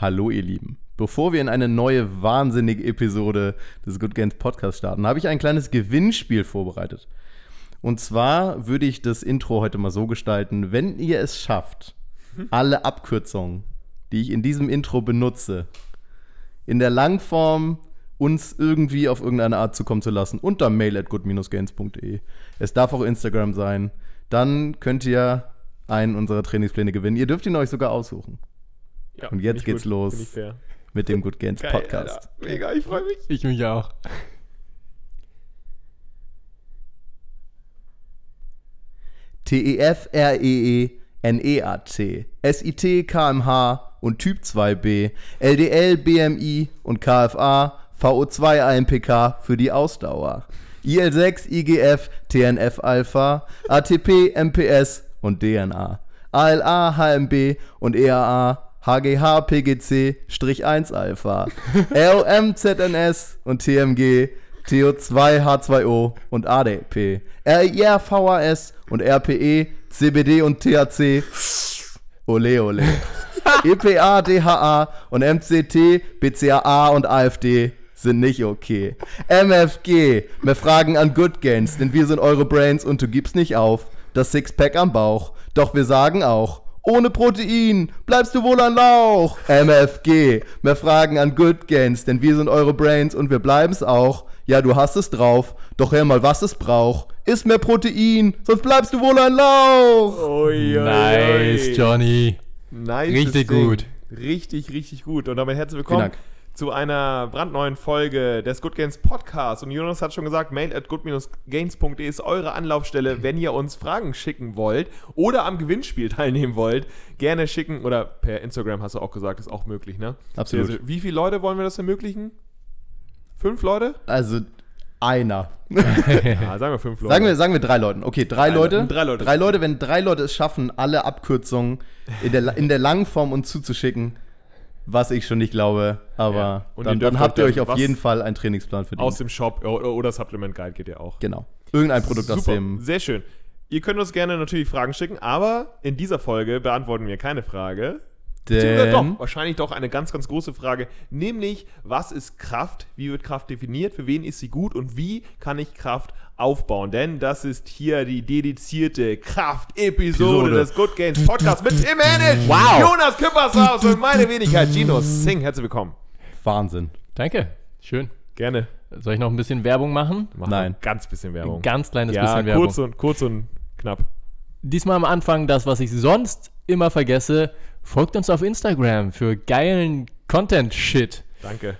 Hallo ihr Lieben. Bevor wir in eine neue wahnsinnige Episode des Good Games Podcast starten, habe ich ein kleines Gewinnspiel vorbereitet. Und zwar würde ich das Intro heute mal so gestalten, wenn ihr es schafft, alle Abkürzungen, die ich in diesem Intro benutze, in der Langform uns irgendwie auf irgendeine Art zukommen zu lassen, unter mail at good-gains.de. Es darf auch Instagram sein. Dann könnt ihr einen unserer Trainingspläne gewinnen. Ihr dürft ihn euch sogar aussuchen. Ja, Und jetzt geht's gut, los. mit dem Good Gains Geil, Podcast. Alter. Mega, ich freue mich. Ich mich auch. T-E-F-R-E-E-N-E-A-T, S-I-T, K-M-H und Typ 2b, LDL, BMI und KFA, VO2, AMPK für die Ausdauer, IL-6, IGF, TNF-Alpha, ATP, MPS und DNA, ALA, HMB und EAA, HGH, PGC, Strich 1 Alpha, ROM, ZNS und TMG, TO2, H2O und ADP, RIR, VHS und RPE, CBD und THC, ole ole. EPA, DHA und MCT, BCAA und AfD sind nicht okay. MFG, mehr Fragen an Good Gains, denn wir sind eure Brains und du gibst nicht auf. Das Sixpack am Bauch, doch wir sagen auch, ohne Protein bleibst du wohl an Lauch. MFG, mehr Fragen an Good Gains, denn wir sind eure Brains und wir bleiben's auch. Ja, du hast es drauf, doch hör mal, was es braucht. Iss mehr Protein, sonst bleibst du wohl ein Lauch. Ui, ui, Nice, ui. Johnny. Nice Richtig Ding. gut. Richtig, richtig gut. Und damit herzlich Vielen willkommen Dank. Zu einer brandneuen Folge des Good Gains Podcasts. Und Jonas hat schon gesagt, mail at good-gains.de ist eure Anlaufstelle, wenn ihr uns Fragen schicken wollt oder am Gewinnspiel teilnehmen wollt. Gerne schicken oder per Instagram hast du auch gesagt, ist auch möglich, ne? Absolut. Also, wie viele Leute wollen wir das ermöglichen? Fünf Leute? Also einer. Ja, sagen wir fünf Leute. Sagen wir, sagen wir drei Leuten. Okay, drei, Drei Leute. Leute. Drei Leute. Drei Leute, wenn drei Leute es schaffen, alle Abkürzungen in der, in der langen Form uns zuzuschicken, was ich schon nicht glaube, aber Ja. Und dann, ihr dann habt ihr euch auf jeden Fall einen Trainingsplan verdient. aus dem Shop oder, Supplement Guide geht ja auch. genau. Irgendein Produkt aus dem. sehr schön. Ihr könnt uns gerne natürlich Fragen schicken, aber in dieser Folge beantworten wir keine Frage. Denn, doch, wahrscheinlich doch eine ganz, ganz große Frage, nämlich, was ist Kraft? Wie wird Kraft definiert? Für wen ist sie gut? Und wie kann ich Kraft aufbauen? Denn das ist hier die dedizierte Kraft-Episode Episode. des Good Games Podcasts mit Tim Hennig, Wow. Jonas Küppershaus und meine Wenigkeit Gino Singh. Herzlich willkommen. Wahnsinn. Danke. Schön. Gerne. Soll ich noch ein bisschen Werbung machen? Machen Nein. Ein ganz bisschen Werbung. Ein ganz kleines ja, bisschen Werbung. kurz und, kurz und knapp. Diesmal am Anfang das, was ich sonst immer vergesse. Folgt uns auf Instagram für geilen Content-Shit. Danke.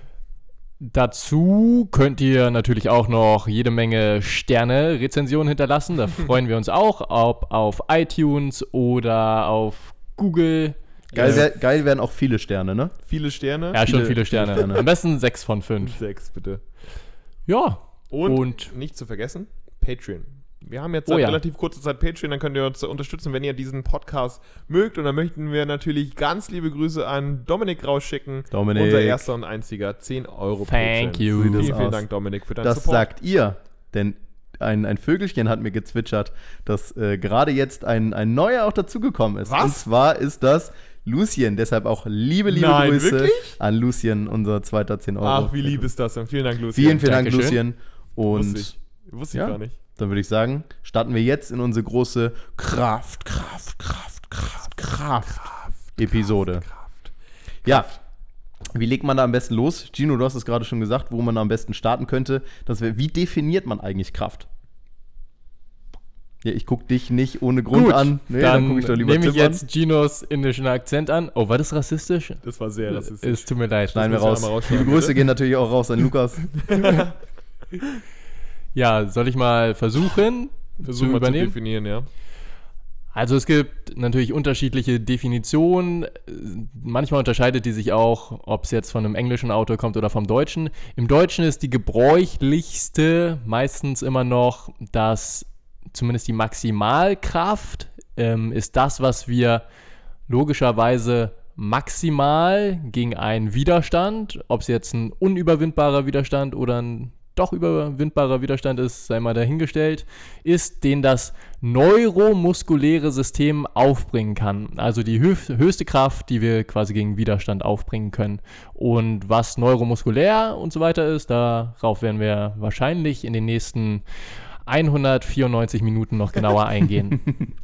Dazu könnt ihr natürlich auch noch jede Menge Sterne-Rezensionen hinterlassen. Da freuen wir uns auch, ob auf iTunes oder auf Google. Geil, wär, geil wären auch viele Sterne, ne? Viele Sterne. ja, schon viele- viele Sterne. viele Sterne. Am besten sechs von fünf. Sechs, bitte. Ja. Und, Und- nicht zu vergessen, Patreon. Wir haben jetzt Oh seit ja. relativ kurzer Zeit Patreon, dann könnt ihr uns unterstützen, wenn ihr diesen Podcast mögt. Und dann möchten wir natürlich ganz liebe Grüße an Dominik rausschicken. Dominik. Unser erster und einziger 10 Euro Thank Patreon. you. Vielen, vielen das. Dank, Dominik, für deinen Das Support. sagt ihr. Denn ein, ein Vögelchen hat mir gezwitschert, dass äh, gerade jetzt ein, ein neuer auch dazugekommen ist. Was? Und zwar ist das Lucien. Deshalb auch liebe, liebe Nein, Grüße wirklich? an Lucien, unser zweiter 10 Euro. Ach, wie lieb ist das denn? Vielen Dank, Lucian. Vielen, vielen Dank, Dankeschön. Lucien. Und Wusste ich, wusste ich ja. gar nicht. Dann würde ich sagen, starten wir jetzt in unsere große Kraft, Kraft, Kraft, Kraft, Kraft, Episode. Kraft. Ja. Wie legt man da am besten los? Gino, du hast es gerade schon gesagt, wo man am besten starten könnte. Das wär, wie definiert man eigentlich Kraft? Ja, ich gucke dich nicht ohne Grund Gut, an. Nee, dann, guck doch nehme ich Tim an. jetzt Ginos indischen Akzent an. Oh, war das rassistisch? Das war sehr rassistisch. Es tut mir leid. Schneiden wir raus. Liebe Grüße bitte. gehen natürlich auch raus an Lukas. Ja, soll ich mal versuchen Versuch zu mal zu definieren, ja. Also es gibt natürlich unterschiedliche Definitionen. Manchmal unterscheidet die sich auch, ob es jetzt von einem englischen Autor kommt oder vom deutschen. Im Deutschen ist die gebräuchlichste meistens immer noch, dass zumindest die Maximalkraft ähm, ist das, was wir logischerweise maximal gegen einen Widerstand, ob es jetzt ein unüberwindbarer Widerstand oder ein doch überwindbarer Widerstand ist, sei mal dahingestellt, ist, den das neuromuskuläre System aufbringen kann. Also die höchste Kraft, die wir quasi gegen Widerstand aufbringen können. Und was neuromuskulär und so weiter ist, darauf werden wir wahrscheinlich in den nächsten 194 Minuten noch genauer eingehen.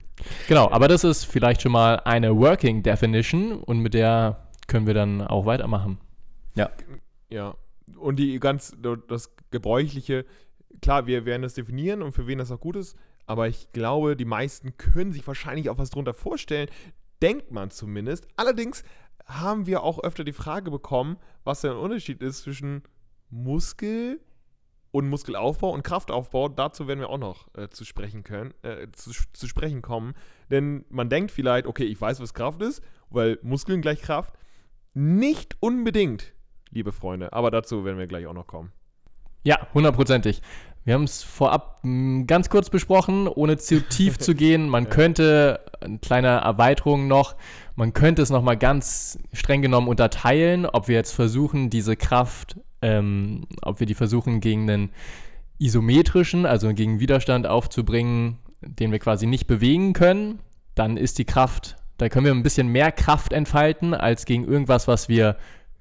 genau, aber das ist vielleicht schon mal eine Working Definition und mit der können wir dann auch weitermachen. Ja. Ja. Und die ganz, das Gebräuchliche, klar, wir werden das definieren und für wen das auch gut ist, aber ich glaube, die meisten können sich wahrscheinlich auch was drunter vorstellen. Denkt man zumindest. Allerdings haben wir auch öfter die Frage bekommen, was der Unterschied ist zwischen Muskel und Muskelaufbau und Kraftaufbau. Dazu werden wir auch noch äh, zu sprechen können, äh, zu, zu sprechen kommen. Denn man denkt vielleicht, okay, ich weiß, was Kraft ist, weil Muskeln gleich Kraft. Nicht unbedingt, liebe Freunde, aber dazu werden wir gleich auch noch kommen. Ja, hundertprozentig. Wir haben es vorab hm, ganz kurz besprochen, ohne zu tief zu gehen. Man könnte, eine kleine Erweiterung noch, man könnte es nochmal ganz streng genommen unterteilen, ob wir jetzt versuchen, diese Kraft, ähm, ob wir die versuchen gegen einen isometrischen, also gegen Widerstand aufzubringen, den wir quasi nicht bewegen können, dann ist die Kraft da können wir ein bisschen mehr Kraft entfalten als gegen irgendwas, was wir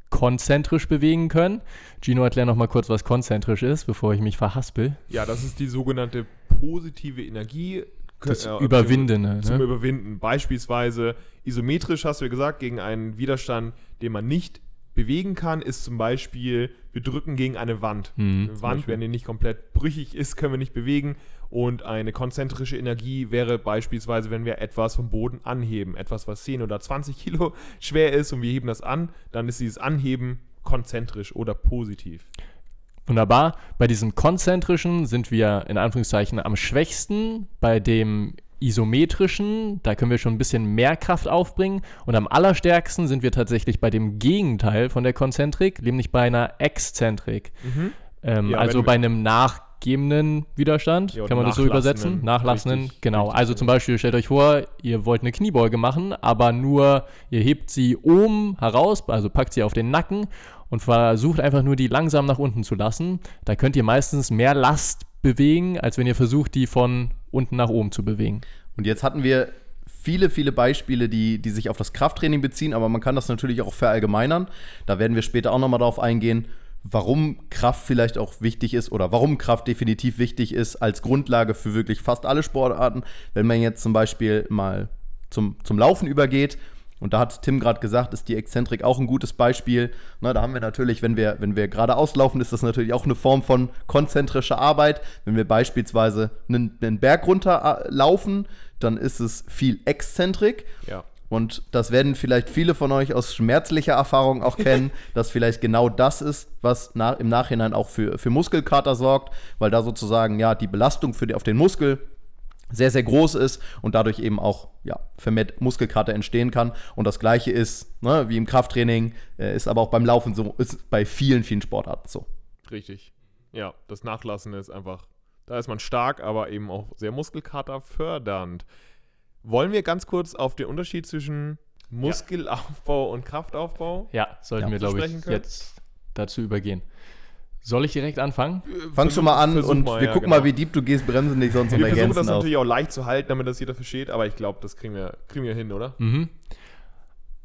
konzentrisch bewegen können. Gino, erklär noch mal kurz, was konzentrisch ist, bevor ich mich verhaspel. Ja, das ist die sogenannte positive Energie. Das äh, Überwindende. Zum, ne? zum Überwinden. Beispielsweise isometrisch, hast du ja gesagt, gegen einen Widerstand, den man nicht bewegen kann, ist zum Beispiel, wir drücken gegen eine Wand. Mhm, eine Wand, wenn die nicht komplett brüchig ist, können wir nicht bewegen. Und eine konzentrische Energie wäre beispielsweise, wenn wir etwas vom Boden anheben. Etwas, was 10 oder 20 Kilo schwer ist und wir heben das an, dann ist dieses Anheben konzentrisch oder positiv. Wunderbar. Bei diesem konzentrischen sind wir in Anführungszeichen am schwächsten. Bei dem isometrischen, da können wir schon ein bisschen mehr Kraft aufbringen. Und am allerstärksten sind wir tatsächlich bei dem Gegenteil von der Konzentrik, nämlich bei einer Exzentrik. Mhm. Ähm, ja, also bei einem nachgebenden Widerstand, ja, kann man das so übersetzen? Nachlassenden, richtig, genau. Richtig, also zum Beispiel, stellt euch vor, ihr wollt eine Kniebeuge machen, aber nur, ihr hebt sie oben heraus, also packt sie auf den Nacken und versucht einfach nur die langsam nach unten zu lassen. Da könnt ihr meistens mehr Last bewegen, als wenn ihr versucht, die von unten nach oben zu bewegen. Und jetzt hatten wir viele, viele Beispiele, die, die sich auf das Krafttraining beziehen, aber man kann das natürlich auch verallgemeinern. Da werden wir später auch nochmal darauf eingehen, warum Kraft vielleicht auch wichtig ist oder warum Kraft definitiv wichtig ist als Grundlage für wirklich fast alle Sportarten. Wenn man jetzt zum Beispiel mal zum, zum Laufen übergeht, und da hat Tim gerade gesagt, ist die Exzentrik auch ein gutes Beispiel. Na, da haben wir natürlich, wenn wir, wenn wir gerade auslaufen, ist das natürlich auch eine Form von konzentrischer Arbeit. Wenn wir beispielsweise einen, einen Berg runterlaufen, dann ist es viel Exzentrik. Ja. Und das werden vielleicht viele von euch aus schmerzlicher Erfahrung auch kennen, dass vielleicht genau das ist, was nach, im Nachhinein auch für, für Muskelkater sorgt, weil da sozusagen ja die Belastung für die, auf den Muskel sehr, sehr groß ist und dadurch eben auch ja, vermehrt Muskelkater entstehen kann. Und das gleiche ist, ne, wie im Krafttraining, äh, ist aber auch beim Laufen so, ist bei vielen, vielen Sportarten so. Richtig. Ja, das Nachlassen ist einfach, da ist man stark, aber eben auch sehr muskelkaterfördernd. Wollen wir ganz kurz auf den Unterschied zwischen Muskelaufbau ja. und Kraftaufbau? Ja, sollten ja, wir, glaube ich, jetzt dazu übergehen. Soll ich direkt anfangen? Äh, Fang schon mal an und mal, wir ja, gucken genau. mal, wie deep du gehst, bremsen dich sonst Wir versuchen das auf. natürlich auch leicht zu halten, damit das jeder versteht, aber ich glaube, das kriegen wir, kriegen wir hin, oder? Mhm.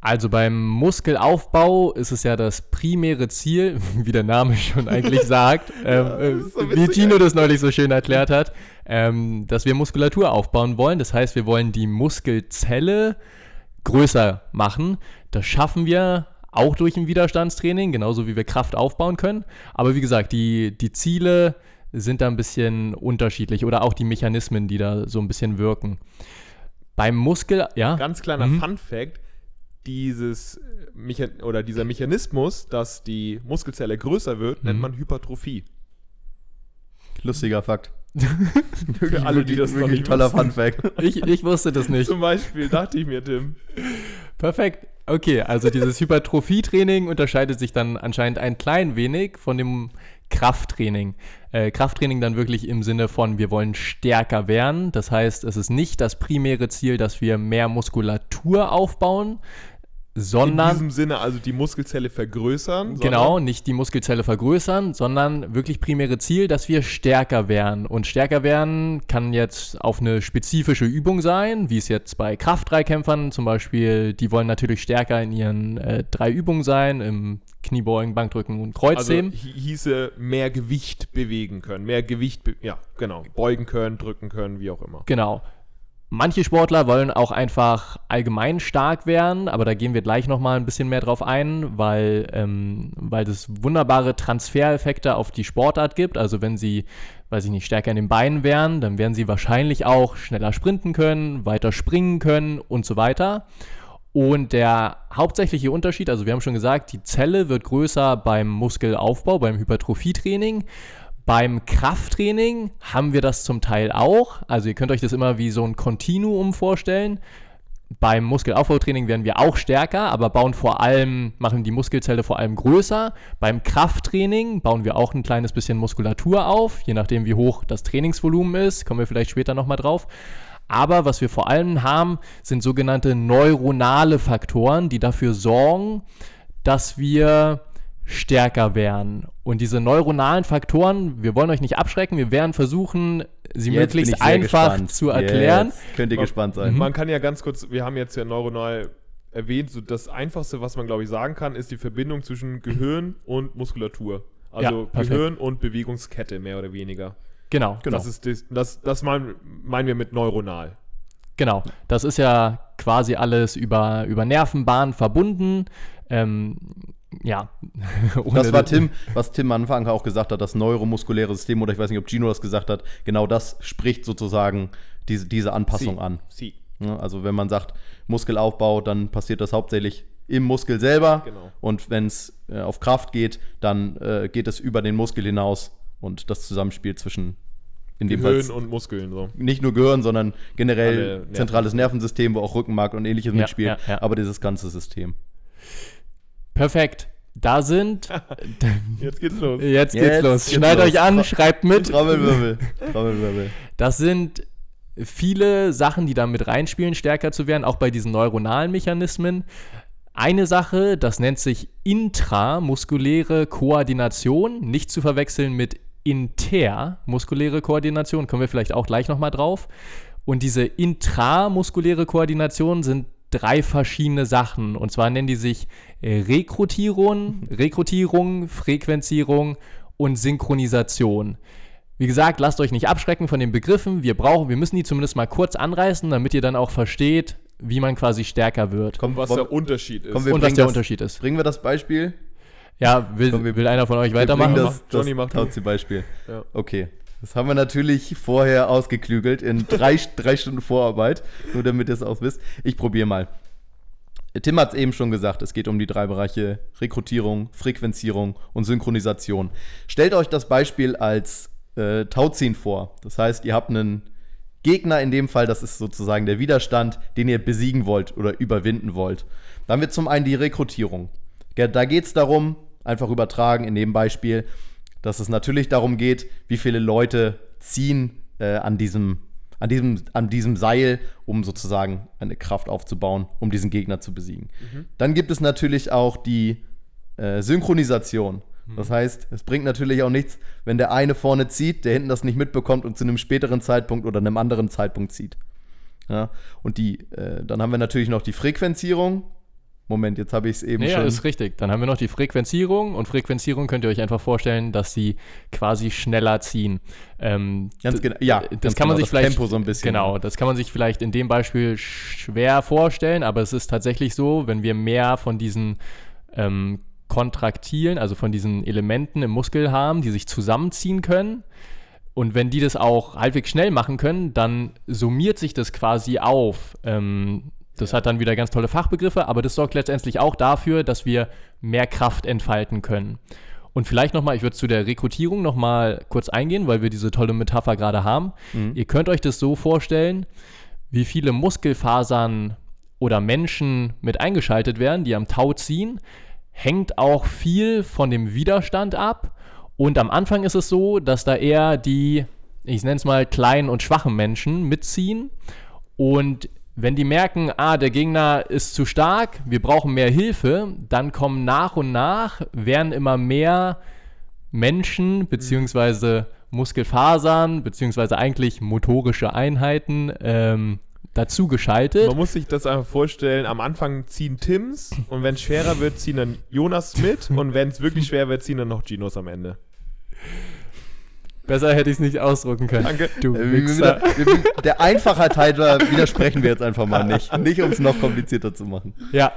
Also beim Muskelaufbau ist es ja das primäre Ziel, wie der Name schon eigentlich sagt, ähm, ja, äh, so wie Tino das neulich so schön erklärt hat, ähm, dass wir Muskulatur aufbauen wollen. Das heißt, wir wollen die Muskelzelle größer machen. Das schaffen wir auch durch ein Widerstandstraining, genauso wie wir Kraft aufbauen können. Aber wie gesagt, die, die Ziele sind da ein bisschen unterschiedlich oder auch die Mechanismen, die da so ein bisschen wirken. Beim Muskel, ja. Ganz kleiner mhm. Fun-Fact: dieses Mechan oder dieser Mechanismus, dass die Muskelzelle größer wird, mhm. nennt man Hypertrophie. Lustiger Fakt. Für alle, die das wirklich noch nicht toller Fun Fact. Ich, ich wusste das nicht. Zum Beispiel dachte ich mir, Tim. Perfekt. Okay, also dieses Hypertrophie-Training unterscheidet sich dann anscheinend ein klein wenig von dem Krafttraining. Äh, Krafttraining dann wirklich im Sinne von, wir wollen stärker werden. Das heißt, es ist nicht das primäre Ziel, dass wir mehr Muskulatur aufbauen, sondern In diesem Sinne also die Muskelzelle vergrößern. Genau, nicht die Muskelzelle vergrößern, sondern wirklich primäre Ziel, dass wir stärker werden. Und stärker werden kann jetzt auf eine spezifische Übung sein, wie es jetzt bei Kraftdreikämpfern zum Beispiel, die wollen natürlich stärker in ihren äh, drei Übungen sein, im Kniebeugen, Bankdrücken und Also Kreuzheben. hi- hieße mehr Gewicht bewegen können. Mehr Gewicht, ja, genau. Beugen können, drücken können, wie auch immer. Genau. Manche Sportler wollen auch einfach allgemein stark werden, aber da gehen wir gleich nochmal ein bisschen mehr drauf ein, weil, ähm, weil es wunderbare Transfereffekte auf die Sportart gibt. Also wenn sie, weiß ich nicht, stärker in den Beinen wären, dann werden sie wahrscheinlich auch schneller sprinten können, weiter springen können und so weiter. Und der hauptsächliche Unterschied, also wir haben schon gesagt, die Zelle wird größer beim Muskelaufbau, beim Hypertrophietraining. Beim Krafttraining haben wir das zum Teil auch. Also ihr könnt euch das immer wie so ein Kontinuum vorstellen. Beim Muskelaufbautraining werden wir auch stärker, aber bauen vor allem, machen die Muskelzelle vor allem größer. Beim Krafttraining bauen wir auch ein kleines bisschen Muskulatur auf, je nachdem wie hoch das Trainingsvolumen ist. Kommen wir vielleicht später nochmal drauf. Aber was wir vor allem haben, sind sogenannte neuronale Faktoren, die dafür sorgen, dass wir stärker werden. Und diese neuronalen Faktoren, wir wollen euch nicht abschrecken, wir werden versuchen, sie Jetzt möglichst einfach gespannt. zu erklären. Jetzt könnt ihr Man- gespannt sein. Man kann ja ganz kurz, wir haben jetzt ja neuronal erwähnt, so das Einfachste, was man, glaube ich, sagen kann, ist die Verbindung zwischen Gehirn und Muskulatur. Also Ja. Gehirn und Bewegungskette, mehr oder weniger. Genau, Das ist das, das, das meinen, meinen wir mit neuronal. genau. Das ist ja quasi alles über, über Nervenbahnen verbunden. Ähm, ja. Das war Tim, was Tim am Anfang auch gesagt hat, das neuromuskuläre System, oder ich weiß nicht, ob Gino das gesagt hat, genau das spricht sozusagen diese, diese Anpassung Sie. an. Sie. Ja, also wenn man sagt Muskelaufbau, dann passiert das hauptsächlich im Muskel selber. Genau. Und wenn es äh, auf Kraft geht, dann äh, geht es über den Muskel hinaus und das Zusammenspiel zwischen in Fall Gehirn und Muskeln. So. nicht nur Gehirn, sondern generell Nerven. zentrales Nervensystem, wo auch Rückenmark und ähnliches Ja, mitspielt, ja, ja. aber dieses ganze System. Perfekt. Da sind. Jetzt geht's los. Jetzt geht's Jetzt los. geht's Schneidet los. euch an, Tra- schreibt mit. Trommelwirbel. Trommelwirbel. Das sind viele Sachen, die da mit reinspielen, stärker zu werden, auch bei diesen neuronalen Mechanismen. Eine Sache, das nennt sich intramuskuläre Koordination, nicht zu verwechseln mit intermuskuläre Koordination, kommen wir vielleicht auch gleich nochmal drauf. Und diese intramuskuläre Koordination sind drei verschiedene Sachen. Und zwar nennen die sich äh, Rekrutierung, Rekrutierung, Frequenzierung und Synchronisation. Wie gesagt, lasst euch nicht abschrecken von den Begriffen. Wir brauchen, wir müssen die zumindest mal kurz anreißen, damit ihr dann auch versteht, wie man quasi stärker wird. Komm, Was der Unterschied ist. Komm, wir und was der das- Unterschied ist. Bringen wir das Beispiel? Ja, will, Komm, wir- will einer von euch weitermachen? bringen das, Johnny, das mach du. Tauzieh-Beispiel. Ja. Okay. Das haben wir natürlich vorher ausgeklügelt in drei, drei Stunden Vorarbeit, nur damit ihr es auch wisst. Ich probiere mal. Tim hat es eben schon gesagt, es geht um die drei Bereiche Rekrutierung, Frequenzierung und Synchronisation. Stellt euch das Beispiel als äh, Tauziehen vor. Das heißt, ihr habt einen Gegner in dem Fall, das ist sozusagen der Widerstand, den ihr besiegen wollt oder überwinden wollt. Dann wird zum einen die Rekrutierung. Da geht es darum, einfach übertragen in dem Beispiel, dass es natürlich darum geht, wie viele Leute ziehen äh, an, diesem, an, diesem, an diesem Seil, um sozusagen eine Kraft aufzubauen, um diesen Gegner zu besiegen. Dann gibt es natürlich auch die äh, Synchronisation. Das heißt, es bringt natürlich auch nichts, wenn der eine vorne zieht, der hinten das nicht mitbekommt und zu einem späteren Zeitpunkt oder einem anderen Zeitpunkt zieht. Ja, und die, äh, dann haben wir natürlich noch die Frequenzierung. Moment, jetzt habe ich es eben Nee, ja, schon. ist richtig. Dann haben wir noch die Frequenzierung und Frequenzierung könnt ihr euch einfach vorstellen, dass sie quasi schneller ziehen. Ähm, Ganz genau, ja, das kann man genau, sich das vielleicht Tempo so ein bisschen. Genau, das kann man sich vielleicht in dem Beispiel schwer vorstellen, aber es ist tatsächlich so, wenn wir mehr von diesen ähm, Kontraktilen, also von diesen Elementen im Muskel haben, die sich zusammenziehen können. Und wenn die das auch halbwegs schnell machen können, dann summiert sich das quasi auf. Ähm, das hat dann wieder ganz tolle Fachbegriffe, aber das sorgt letztendlich auch dafür, dass wir mehr Kraft entfalten können. Und vielleicht nochmal, ich würde zu der Rekrutierung nochmal kurz eingehen, weil wir diese tolle Metapher gerade haben. Ihr könnt euch das so vorstellen, wie viele Muskelfasern oder Menschen mit eingeschaltet werden, die am Tau ziehen, hängt auch viel von dem Widerstand ab. Und am Anfang ist es so, dass da eher die, ich nenne es mal, kleinen und schwachen Menschen mitziehen. Und wenn die merken, ah, der Gegner ist zu stark, wir brauchen mehr Hilfe, dann kommen nach und nach, werden immer mehr Menschen beziehungsweise Muskelfasern beziehungsweise eigentlich motorische Einheiten ähm, dazu geschaltet. Man muss sich das einfach vorstellen, am Anfang ziehen Tims und wenn es schwerer wird, ziehen dann Jonas mit und wenn es wirklich schwer wird, ziehen dann noch Ginos am Ende. Besser hätte ich es nicht ausdrucken können. Danke. Du Äh, wir- Wichser. wir- wir- Der Einfachheit halber widersprechen wir jetzt einfach mal nicht. Nicht, um es noch komplizierter zu machen. Ja,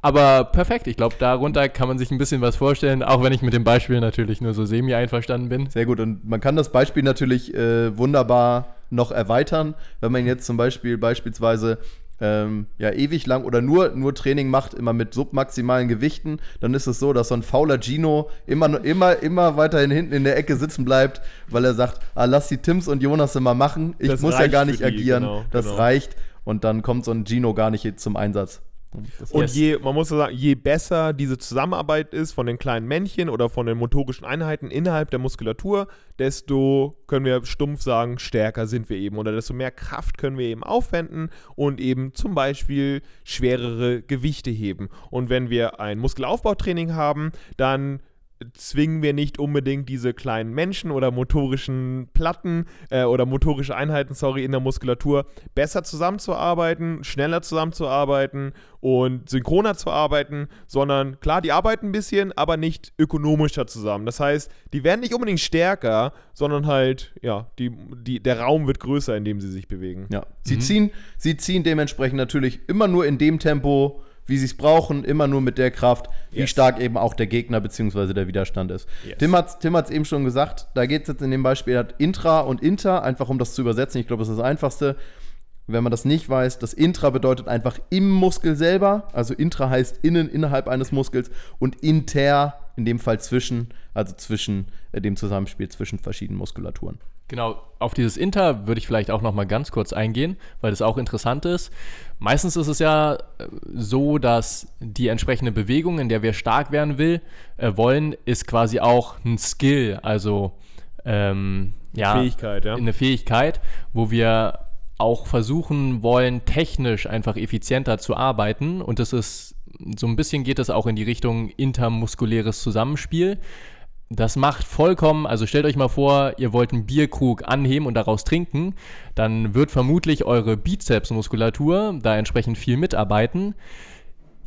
aber perfekt. Ich glaube, darunter kann man sich ein bisschen was vorstellen, auch wenn ich mit dem Beispiel natürlich nur so semi einverstanden bin. Sehr gut. Und man kann das Beispiel natürlich äh, wunderbar noch erweitern, wenn man jetzt zum Beispiel beispielsweise ähm, ja, ewig lang oder nur, nur Training macht, immer mit submaximalen Gewichten, dann ist es so, dass so ein fauler Gino immer, immer, immer weiterhin hinten in der Ecke sitzen bleibt, weil er sagt, ah, lass die Tims und Jonas immer machen, ich Das muss ja gar nicht die, agieren, genau, das genau. reicht und dann kommt so ein Gino gar nicht zum Einsatz. Und Yes. je, man muss so sagen, je besser diese Zusammenarbeit ist von den kleinen Männchen oder von den motorischen Einheiten innerhalb der Muskulatur, desto können wir stumpf sagen, stärker sind wir eben oder desto mehr Kraft können wir eben aufwenden und eben zum Beispiel schwerere Gewichte heben. Und wenn wir ein Muskelaufbautraining haben, dann zwingen wir nicht unbedingt diese kleinen Menschen oder motorischen Platten äh, oder motorische Einheiten, sorry, in der Muskulatur besser zusammenzuarbeiten, schneller zusammenzuarbeiten und synchroner zu arbeiten, sondern klar, die arbeiten ein bisschen, aber nicht ökonomischer zusammen. Das heißt, die werden nicht unbedingt stärker, sondern halt, ja, die, die, der Raum wird größer, in dem sie sich bewegen. Ja, sie, ziehen, sie ziehen dementsprechend natürlich immer nur in dem Tempo, wie sie es brauchen, immer nur mit der Kraft, wie Yes. stark eben auch der Gegner bzw. der Widerstand ist. Yes. Tim hat es eben schon gesagt, da geht es jetzt in dem Beispiel, er hat Intra und Inter, einfach um das zu übersetzen, ich glaube, das ist das Einfachste. Wenn man das nicht weiß, das Intra bedeutet einfach im Muskel selber, also Intra heißt innen, innerhalb eines Muskels und Inter in dem Fall zwischen, also zwischen äh, dem Zusammenspiel zwischen verschiedenen Muskulaturen. Genau, auf dieses Inter würde ich vielleicht auch noch mal ganz kurz eingehen, weil das auch interessant ist. Meistens ist es ja äh, so, dass die entsprechende Bewegung, in der wir stark werden will, äh, wollen, ist quasi auch ein Skill, also ähm, ja, Fähigkeit, ja. eine Fähigkeit, wo wir auch versuchen wollen, technisch einfach effizienter zu arbeiten. Und das ist, so ein bisschen geht es auch in die Richtung intermuskuläres Zusammenspiel. Das macht vollkommen, also stellt euch mal vor, ihr wollt einen Bierkrug anheben und daraus trinken, dann wird vermutlich eure Bizepsmuskulatur da entsprechend viel mitarbeiten.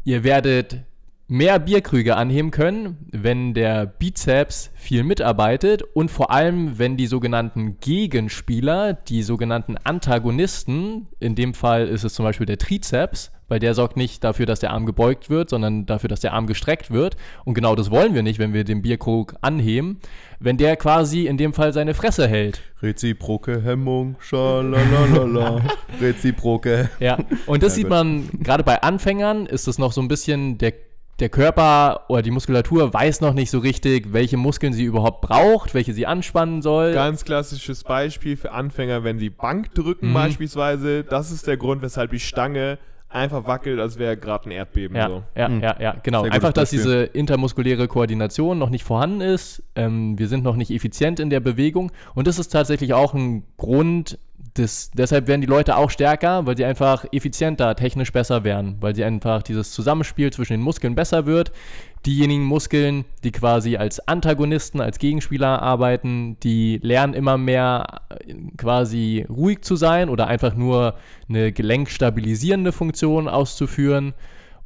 Ihr werdet mehr Bierkrüge anheben können, wenn der Bizeps viel mitarbeitet und vor allem, wenn die sogenannten Gegenspieler, die sogenannten Antagonisten, in dem Fall ist es zum Beispiel der Trizeps, weil der sorgt nicht dafür, dass der Arm gebeugt wird, sondern dafür, dass der Arm gestreckt wird. Und genau das wollen wir nicht, wenn wir den Bierkrug anheben, wenn der quasi in dem Fall seine Fresse hält. Reziproke Hemmung, schalalala. Reziproke. Ja, und das Ja, sieht man, gerade bei Anfängern ist es noch so ein bisschen, der, der Körper oder die Muskulatur weiß noch nicht so richtig, welche Muskeln sie überhaupt braucht, welche sie anspannen soll. Ganz klassisches Beispiel für Anfänger, wenn sie Bank drücken Mhm. beispielsweise. Das ist der Grund, weshalb die Stange einfach wackelt, als wäre gerade ein Erdbeben. Ja, So. ja, Mhm. ja, ja, genau. Einfach, dass diese intermuskuläre Koordination noch nicht vorhanden ist. Ähm, wir sind noch nicht effizient in der Bewegung. Und das ist tatsächlich auch ein Grund, des, deshalb werden die Leute auch stärker, weil sie einfach effizienter, technisch besser werden. Weil sie einfach dieses Zusammenspiel zwischen den Muskeln besser wird. Diejenigen Muskeln, die quasi als Antagonisten, als Gegenspieler arbeiten, die lernen immer mehr äh, quasi ruhig zu sein oder einfach nur eine gelenkstabilisierende Funktion auszuführen.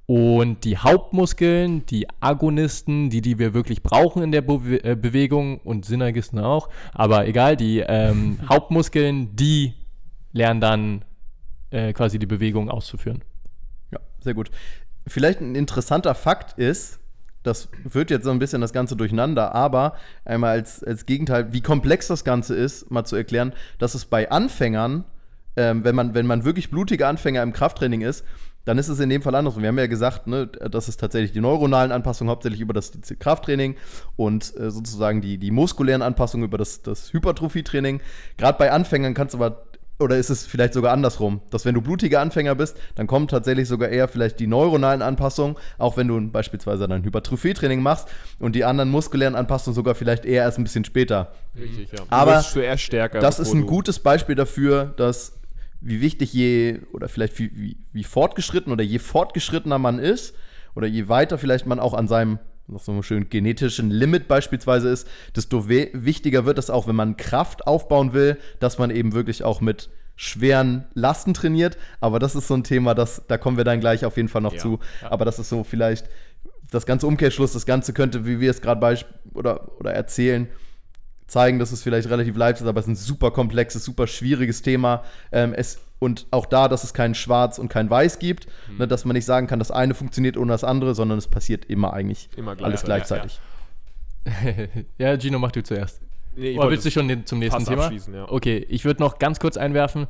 Und die Hauptmuskeln, die Agonisten, die, die wir wirklich brauchen in der Bewe äh, Bewegung und Synergisten auch, aber egal, die ähm, Hauptmuskeln, die lernen dann äh, quasi die Bewegung auszuführen. Ja, sehr gut. Vielleicht ein interessanter Fakt ist, das wird jetzt so ein bisschen das Ganze durcheinander, aber einmal als, als Gegenteil, wie komplex das Ganze ist, mal zu erklären, dass es bei Anfängern, ähm, wenn, man, wenn man wirklich blutiger Anfänger im Krafttraining ist, dann ist es in dem Fall andersrum. Wir haben ja gesagt, ne, das ist tatsächlich die neuronalen Anpassungen hauptsächlich über das Krafttraining und äh, sozusagen die, die muskulären Anpassungen über das, das Hypertrophietraining. Gerade bei Anfängern kannst du aber oder ist es vielleicht sogar andersrum, dass wenn du blutiger Anfänger bist, dann kommen tatsächlich sogar eher vielleicht die neuronalen Anpassungen, auch wenn du beispielsweise dein Hypertrophietraining machst und die anderen muskulären Anpassungen sogar vielleicht eher erst ein bisschen später. Richtig, ja. Aber stärker. Das ist ein gutes Beispiel dafür, dass wie wichtig je, oder vielleicht wie, wie, wie fortgeschritten oder je fortgeschrittener man ist, oder je weiter vielleicht man auch an seinem noch so schön genetischen Limit beispielsweise ist, desto wichtiger wird es auch, wenn man Kraft aufbauen will, dass man eben wirklich auch mit schweren Lasten trainiert. Aber das ist so ein Thema, das, da kommen wir dann gleich auf jeden Fall noch ja, zu. Aber das ist so vielleicht das ganze Umkehrschluss, das Ganze könnte, wie wir es gerade oder, oder erzählen, zeigen, dass es vielleicht relativ leicht ist, aber es ist ein super komplexes, super schwieriges Thema. Ähm, es, und auch da, dass es kein Schwarz und kein Weiß gibt, mhm. ne, dass man nicht sagen kann, das eine funktioniert ohne das andere, sondern es passiert immer eigentlich immer gleich, alles gleichzeitig. Ja, ja. ja, Gino, mach du zuerst. Nee, Oder willst du schon den, zum nächsten Thema? Ja. Okay, ich würde noch ganz kurz einwerfen.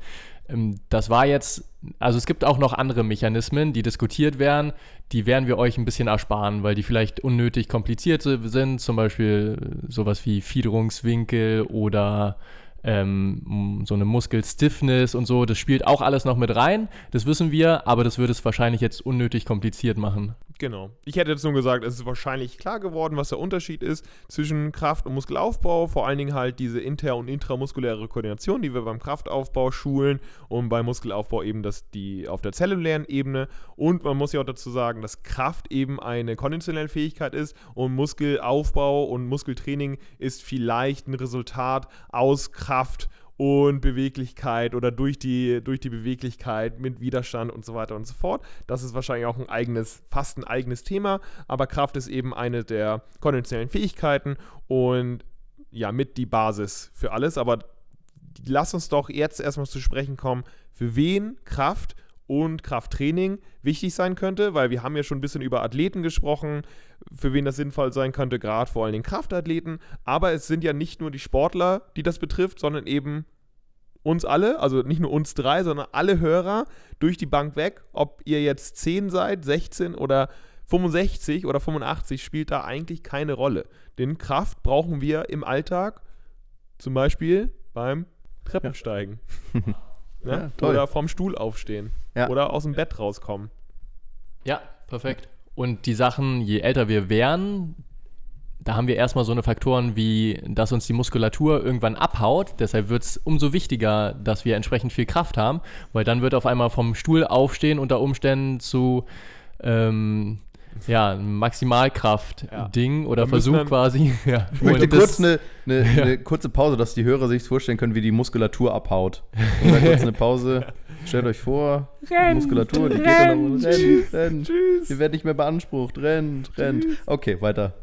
Ähm, das war jetzt, also es gibt auch noch andere Mechanismen, die diskutiert werden, die werden wir euch ein bisschen ersparen, weil die vielleicht unnötig kompliziert sind, zum Beispiel sowas wie Fiederungswinkel oder ähm, so eine Muskelstiffness und so, das spielt auch alles noch mit rein, das wissen wir, aber das würde es wahrscheinlich jetzt unnötig kompliziert machen. Genau. Ich hätte jetzt nur gesagt, es ist wahrscheinlich klar geworden, was der Unterschied ist zwischen Kraft- und Muskelaufbau. Vor allen Dingen halt diese inter- und intramuskuläre Koordination, die wir beim Kraftaufbau schulen und beim Muskelaufbau eben das, die auf der zellulären Ebene. Und man muss ja auch dazu sagen, dass Kraft eben eine konditionelle Fähigkeit ist und Muskelaufbau und Muskeltraining ist vielleicht ein Resultat aus Kraft und Beweglichkeit oder durch die, durch die Beweglichkeit mit Widerstand und so weiter und so fort. Das ist wahrscheinlich auch ein eigenes, fast ein eigenes Thema, aber Kraft ist eben eine der konventionellen Fähigkeiten und ja, mit die Basis für alles. Aber lass uns doch jetzt erstmal zu sprechen kommen, für wen Kraft und Krafttraining wichtig sein könnte, weil wir haben ja schon ein bisschen über Athleten gesprochen, für wen das sinnvoll sein könnte, gerade vor allem den Kraftathleten. Aber es sind ja nicht nur die Sportler, die das betrifft, sondern eben uns alle, also nicht nur uns drei, sondern alle Hörer durch die Bank weg, ob ihr jetzt 10 seid, 16 oder 65 oder 85, spielt da eigentlich keine Rolle. Denn Kraft brauchen wir im Alltag, zum Beispiel beim Treppensteigen. Ja. ja, oder vom Stuhl aufstehen. Ja. Oder aus dem Bett rauskommen. Ja, perfekt. Und die Sachen, je älter wir werden, da haben wir erstmal so eine Faktoren wie, dass uns die Muskulatur irgendwann abhaut. Deshalb wird es umso wichtiger, dass wir entsprechend viel Kraft haben, weil dann wird auf einmal vom Stuhl aufstehen unter Umständen zu ähm, ja, ein Maximalkraft-Ding ja. oder Versuch quasi. Ja. Ich möchte kurz eine, eine, ja. eine, kurze Pause, dass die Hörer sich vorstellen können, wie die Muskulatur abhaut. Und kurz eine Pause. Stellt euch vor, rennt, die Muskulatur, die rennt, geht dann um. Rennt, rennt. Tschüss. Ihr werdet nicht mehr beansprucht. Rennt, rennt. Okay, weiter.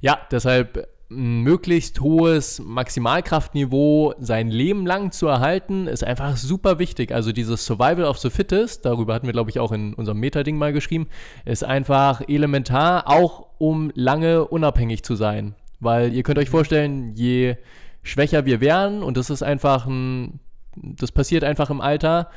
Ja, deshalb möglichst hohes Maximalkraftniveau sein Leben lang zu erhalten, ist einfach super wichtig. Also dieses Survival of the Fittest, darüber hatten wir, glaube ich, auch in unserem Meta-Ding mal geschrieben, ist einfach elementar, auch um lange unabhängig zu sein. Weil ihr könnt euch vorstellen, je schwächer wir werden, und das ist einfach ein, das passiert einfach im Alter,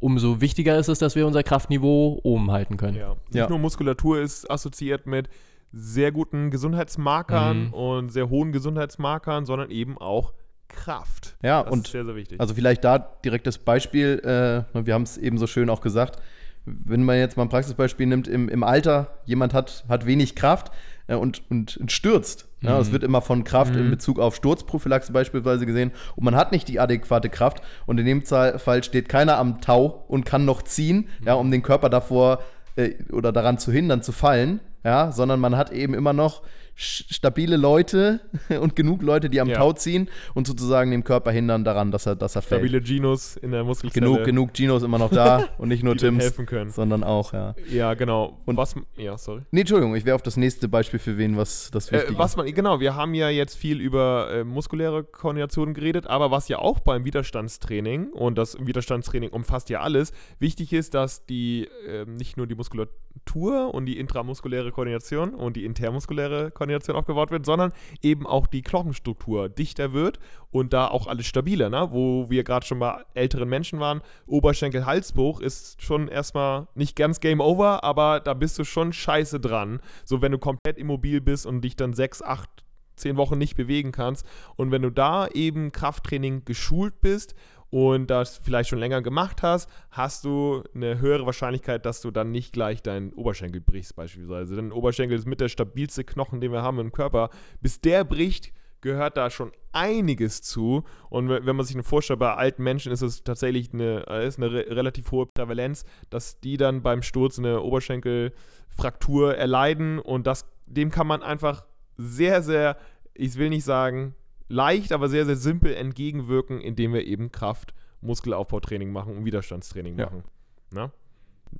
umso wichtiger ist es, dass wir unser Kraftniveau oben halten können. Ja. Nicht ja. nur Muskulatur ist assoziiert mit sehr guten Gesundheitsmarkern mhm. und sehr hohen Gesundheitsmarkern, sondern eben auch Kraft. Ja, das und sehr, sehr wichtig. Also vielleicht da direkt das Beispiel, äh, wir haben es eben so schön auch gesagt, wenn man jetzt mal ein Praxisbeispiel nimmt, im, im Alter, jemand hat, hat wenig Kraft äh, und, und, und, stürzt. Mhm. Ja, es wird immer von Kraft mhm. in Bezug auf Sturzprophylaxe beispielsweise gesehen und man hat nicht die adäquate Kraft und in dem Fall steht keiner am Tau und kann noch ziehen, mhm. ja, um den Körper davor äh, oder daran zu hindern, zu fallen ja, sondern man hat eben immer noch stabile Leute und genug Leute, die am ja. Tau ziehen und sozusagen dem Körper hindern daran, dass er, dass er fällt. Stabile Genos in der Muskelzelle. Genug, genug Genos immer noch da und nicht nur Tims, helfen können. sondern auch, ja. Ja, genau. Und was, ja, sorry. Nee, Entschuldigung, ich wäre auf das nächste Beispiel für wen, was das wichtig äh, was man, Genau, wir haben ja jetzt viel über äh, muskuläre Koordination geredet, aber was ja auch beim Widerstandstraining, und das Widerstandstraining umfasst ja alles, wichtig ist, dass die äh, nicht nur die Muskulatur und die intramuskuläre Koordination und die intermuskuläre Koordination Koordination aufgebaut wird, sondern eben auch die Knochenstruktur dichter wird und da auch alles stabiler, ne? wo wir gerade schon bei älteren Menschen waren. Oberschenkel-Halsbruch ist schon erstmal nicht ganz Game Over, aber da bist du schon scheiße dran. So, wenn du komplett immobil bist und dich dann sechs, acht, zehn Wochen nicht bewegen kannst. Und wenn du da eben Krafttraining geschult bist und das vielleicht schon länger gemacht hast, hast du eine höhere Wahrscheinlichkeit, dass du dann nicht gleich deinen Oberschenkel brichst beispielsweise. Denn Oberschenkel ist mit der stabilste Knochen, den wir haben im Körper. Bis der bricht, gehört da schon einiges zu. Und wenn man sich vorstellt, bei alten Menschen ist es tatsächlich eine, äh, ist eine re relativ hohe Prävalenz, dass die dann beim Sturz eine Oberschenkelfraktur erleiden. Und das, dem kann man einfach sehr, sehr, ich will nicht sagen leicht, aber sehr, sehr simpel entgegenwirken, indem wir eben Kraft, Muskelaufbautraining machen und Widerstandstraining Ja. machen. Na?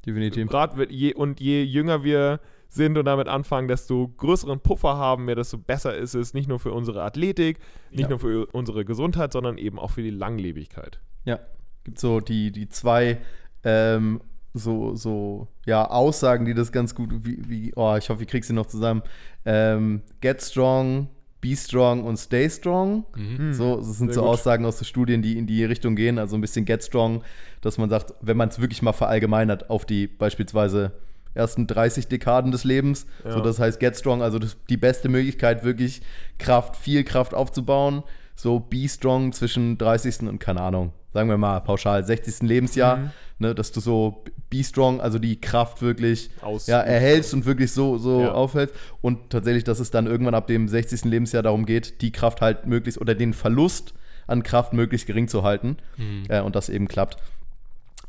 Definitiv. Gerade je, und je jünger wir sind und damit anfangen, desto größeren Puffer haben wir, desto besser ist es, nicht nur für unsere Athletik, nicht Ja. nur für unsere Gesundheit, sondern eben auch für die Langlebigkeit. Ja, gibt so die, die zwei ähm, so, so, ja, Aussagen, die das ganz gut, wie, wie oh, ich hoffe, ich krieg sie noch zusammen. Ähm, get strong, be strong und stay strong. So, das sind Sehr so gut. Aussagen aus den Studien, die in die Richtung gehen. Also ein bisschen get strong, dass man sagt, wenn man es wirklich mal verallgemeinert auf die beispielsweise ersten 30 Dekaden des Lebens. Ja. So, das heißt Get Strong, also das, die beste Möglichkeit, wirklich Kraft, viel Kraft aufzubauen. So Be Strong zwischen 30. und, keine Ahnung, sagen wir mal pauschal, 60. Lebensjahr, Mhm. ne, dass du so Be Strong, also die Kraft wirklich Aus- ja, erhältst und wirklich so, so Ja. aufhältst. Und tatsächlich, dass es dann irgendwann ab dem 60. Lebensjahr darum geht, die Kraft halt möglichst oder den Verlust an Kraft möglichst gering zu halten. Äh, und das eben klappt.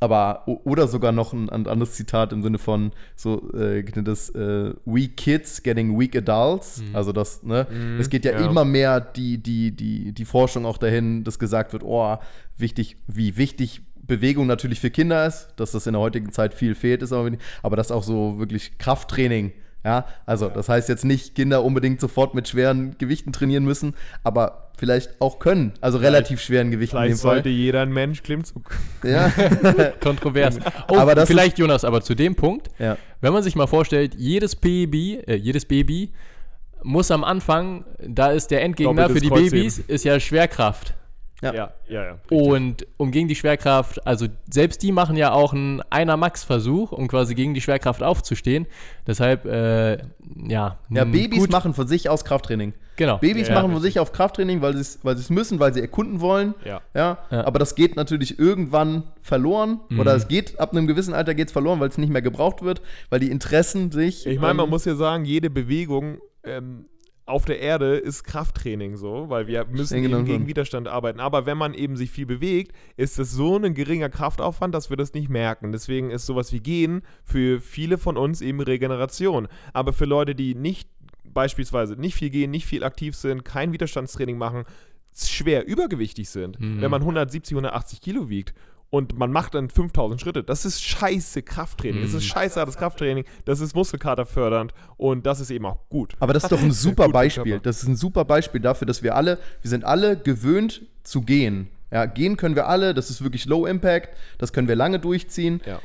Aber, oder sogar noch ein, ein anderes Zitat im Sinne von so, äh, das äh, Weak Kids getting weak adults. Also das, ne? es geht ja, ja. immer mehr die, die, die, die Forschung auch dahin, dass gesagt wird, oh, wichtig, wie wichtig Bewegung natürlich für Kinder ist, dass das in der heutigen Zeit viel fehlt, ist aber, wenig, aber dass auch so wirklich Krafttraining ja, also das heißt jetzt nicht, Kinder unbedingt sofort mit schweren Gewichten trainieren müssen, aber vielleicht auch können. Also relativ schweren Gewichten in dem Vielleicht Fall. sollte jeder ein Mensch Klimmzug. Ja, Kontrovers. Oh, Aber das vielleicht, Jonas, aber zu dem Punkt, ja. wenn man sich mal vorstellt, jedes Baby, äh, jedes Baby muss am Anfang, da ist der Endgegner Doppeltes für die Kreuzheben. Babys, ist ja Schwerkraft. Ja. Ja, ja, ja. Und um gegen die Schwerkraft, also selbst die machen ja auch einen Einer-Max-Versuch, um quasi gegen die Schwerkraft aufzustehen. Deshalb, äh, ja. Ja, Babys gut, machen von sich aus Krafttraining. Genau. Babys ja, machen von sich auf Krafttraining, weil sie es weil sie's müssen, weil sie erkunden wollen. Ja. Ja, Ja. aber das geht natürlich irgendwann verloren. Mhm. Oder es geht ab einem gewissen Alter geht's verloren, weil es nicht mehr gebraucht wird, weil die Interessen sich. Ich meine, man ähm, muss ja sagen, jede Bewegung ähm, auf der Erde ist Krafttraining so, weil wir müssen eben gegen. Widerstand arbeiten. Aber wenn man eben sich viel bewegt, ist das so ein geringer Kraftaufwand, dass wir das nicht merken. Deswegen ist sowas wie Gehen für viele von uns eben Regeneration. Aber für Leute, die nicht beispielsweise nicht viel gehen, nicht viel aktiv sind, kein Widerstandstraining machen, schwer übergewichtig sind, Mhm. wenn man 170, 180 Kilo wiegt und man macht dann 5000 Schritte, das ist scheiße Krafttraining. Das ist scheiße hartes Krafttraining, das ist Muskelkater fördernd und das ist eben auch gut. Aber das ist doch ein super Beispiel. Das ist ein super Beispiel dafür, dass wir alle, wir sind alle gewöhnt zu gehen. Ja, gehen können wir alle, das ist wirklich Low Impact, das können wir lange durchziehen. Ja.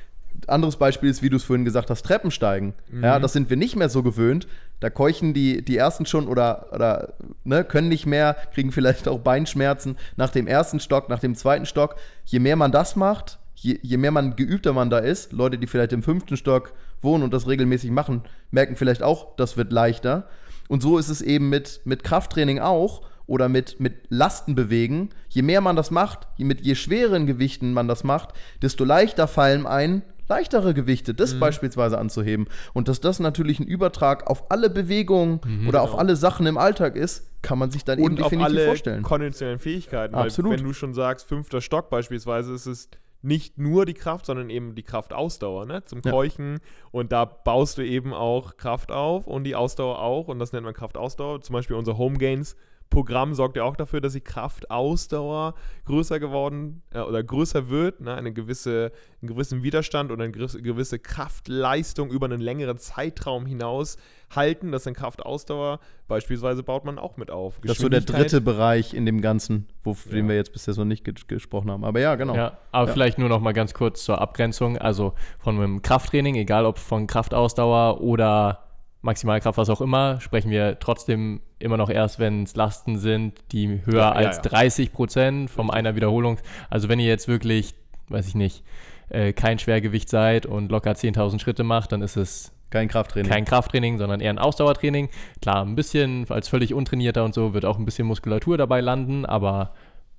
Anderes Beispiel ist, wie du es vorhin gesagt hast, Treppensteigen. Ja, das sind wir nicht mehr so gewöhnt. Da keuchen die, die ersten schon oder, oder ne, können nicht mehr, kriegen vielleicht auch Beinschmerzen nach dem ersten Stock, nach dem zweiten Stock. Je mehr man das macht, je, je mehr man geübter man da ist, Leute, die vielleicht im fünften Stock wohnen und das regelmäßig machen, merken vielleicht auch, das wird leichter. Und so ist es eben mit, mit Krafttraining auch oder mit, mit Lasten bewegen. Je mehr man das macht, mit je schwereren Gewichten man das macht, desto leichter fallen ein leichtere Gewichte, Mhm. das beispielsweise anzuheben. Und dass das natürlich ein Übertrag auf alle Bewegungen oder auf alle Sachen im Alltag ist, kann man sich dann eben Mhm, Und auf definitiv alle vorstellen. konditionellen Fähigkeiten. Weil Absolut. wenn du schon sagst, fünfter Stock beispielsweise, ist es nicht nur die Kraft, sondern eben die Kraftausdauer, ne? Zum Ja. Keuchen. Und da baust du eben auch Kraft auf und die Ausdauer auch. Und das nennt man Kraftausdauer. Zum Beispiel unser Home Gains Programm sorgt ja auch dafür, dass die Kraftausdauer größer geworden äh, oder größer wird, ne? eine gewisse, einen gewissen Widerstand oder eine gewisse- Kraftleistung über einen längeren Zeitraum hinaus halten. Das sind Kraftausdauer. Beispielsweise baut man auch mit auf. Das ist so der dritte Bereich in dem Ganzen, wo, Ja. den wir jetzt bisher so nicht ge gesprochen haben. Aber ja, genau. Ja, aber Ja. vielleicht nur noch mal ganz kurz zur Abgrenzung. Also von einem Krafttraining, egal ob von Kraftausdauer oder Maximalkraft, was auch immer, sprechen wir trotzdem immer noch erst, wenn es Lasten sind, die höher Ja, als ja. 30 Prozent von einer Wiederholung. Also wenn ihr jetzt wirklich, weiß ich nicht, äh, kein Schwergewicht seid und locker 10.000 Schritte macht, dann ist es Kein Krafttraining. kein Krafttraining, sondern eher ein Ausdauertraining. Klar, ein bisschen als völlig untrainierter und so wird auch ein bisschen Muskulatur dabei landen, aber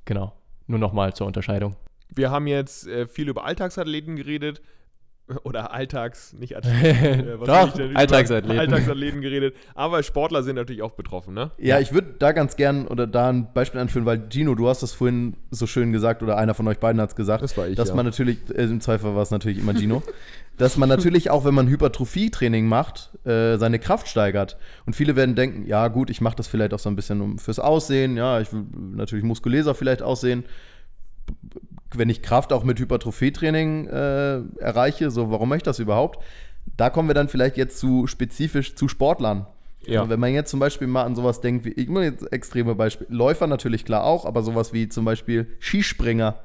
genau, nur noch mal zur Unterscheidung. Wir haben jetzt äh, viel über Alltagsathleten geredet. Oder Alltags, nicht Athleten, äh, Doch, Alltagsathleten. Alltagsathleten geredet. Aber Sportler sind natürlich auch betroffen, ne? Ja, ich würde da ganz gern oder da ein Beispiel anführen, weil Gino, du hast das vorhin so schön gesagt oder einer von euch beiden hat es gesagt, Das war ich, dass ja. man natürlich, äh, im Zweifel war es natürlich immer Gino, dass man natürlich auch, wenn man Hypertrophie-Training macht, äh, seine Kraft steigert. Und viele werden denken, ja gut, ich mache das vielleicht auch so ein bisschen um, fürs Aussehen, ja, ich will natürlich muskulöser vielleicht aussehen. Wenn ich Kraft auch mit Hypertrophie-Training äh, erreiche, so warum möchte ich das überhaupt? Da kommen wir dann vielleicht jetzt zu spezifisch zu Sportlern. Ja. Also wenn man jetzt zum Beispiel mal an sowas denkt, wie ich mal jetzt extreme Beispiele, Läufer natürlich klar auch, aber sowas wie zum Beispiel Skispringer,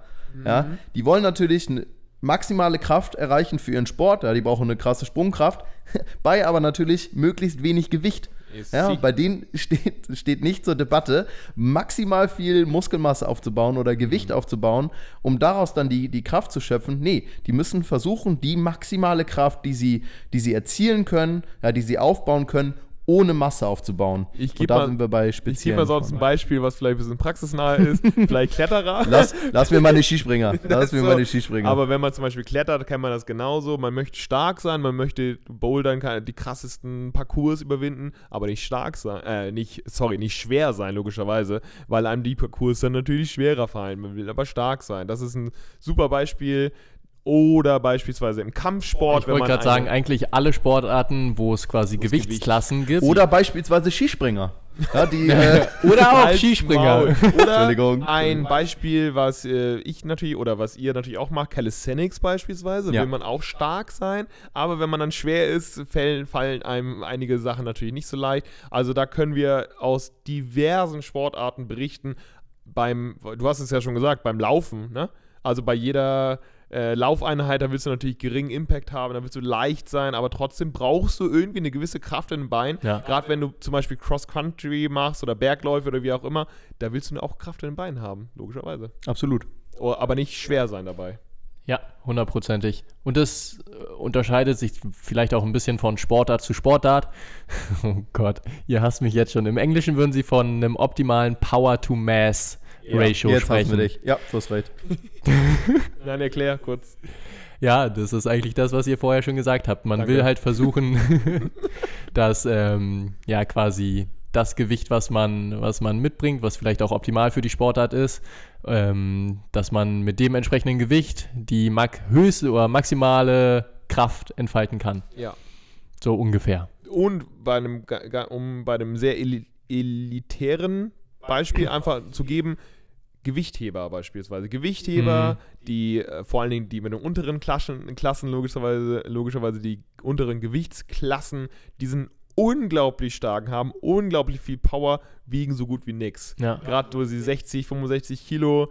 ja, die wollen natürlich eine maximale Kraft erreichen für ihren Sport, ja, die brauchen eine krasse Sprungkraft, bei aber natürlich möglichst wenig Gewicht. Ja, bei denen steht, steht nicht zur Debatte, maximal viel Muskelmasse aufzubauen oder Gewicht aufzubauen, um daraus dann die, die Kraft zu schöpfen. Nee, die müssen versuchen, die maximale Kraft, die sie, die sie erzielen können, ja, die sie aufbauen können, ohne Masse aufzubauen. Ich geb da mal- sind wir bei Ich gebe speziellen. mal sonst ein. Beispiel, was vielleicht ein bisschen praxisnahe ist. vielleicht Kletterer. Lass, lass mir mal die Skispringer. Lass ist mir so. mal die Skispringer. Aber wenn man zum Beispiel klettert, kann man das genauso. Man möchte stark sein, man möchte bouldern, kann die krassesten Parcours überwinden, aber nicht stark sein, äh, nicht, sorry, nicht schwer sein, logischerweise, weil einem die Parcours dann natürlich schwerer fallen. Man will aber stark sein. Das ist ein super Beispiel. Oder beispielsweise im Kampfsport, Ich wollte gerade sagen, eigentlich alle Sportarten, wo es quasi Gewichtsklassen gibt. Oder beispielsweise Skispringer. Ja, die, äh, oder auch Skispringer. Oder Entschuldigung. ein Beispiel, was äh, ich natürlich oder was ihr natürlich auch macht, Calisthenics beispielsweise, Ja. will man auch stark sein, aber wenn man dann schwer ist, fallen, fallen einem einige Sachen natürlich nicht so leicht. Also da können wir aus diversen Sportarten berichten. Beim, du hast es ja schon gesagt, beim Laufen, ne? Also bei jeder äh, Laufeinheit, da willst du natürlich geringen Impact haben, da willst du leicht sein, aber trotzdem brauchst du irgendwie eine gewisse Kraft in den Beinen. Ja. Gerade wenn du zum Beispiel Cross-Country machst oder Bergläufe oder wie auch immer, da willst du auch Kraft in den Beinen haben, logischerweise. absolut. Oh, aber nicht schwer sein dabei. Ja, hundertprozentig. Und das äh, unterscheidet sich vielleicht auch ein bisschen von Sportart zu Sportart. Oh Gott, ihr hasst mich jetzt schon. Im Englischen würden sie von einem optimalen Power-to-Mass-Ratio Jetzt sprechen. wir dich. Ja, du hast recht. Nein, erklär kurz. Ja, das ist eigentlich das, was ihr vorher schon gesagt habt. Man Danke. will halt versuchen, dass ähm, ja quasi das Gewicht, was man, was man mitbringt, was vielleicht auch optimal für die Sportart ist, ähm, dass man mit dem entsprechenden Gewicht die mag höchste oder maximale Kraft entfalten kann. Ja. So ungefähr. Und bei einem, um bei einem sehr eli elitären Beispiel einfach zu geben, Gewichtheber beispielsweise. Gewichtheber, die äh, vor allen Dingen die mit den unteren Klassen, Klassen logischerweise, logischerweise die unteren Gewichtsklassen, die sind unglaublich stark, haben unglaublich viel Power, wiegen so gut wie nix. Ja. Gerade so die 60, 65 Kilo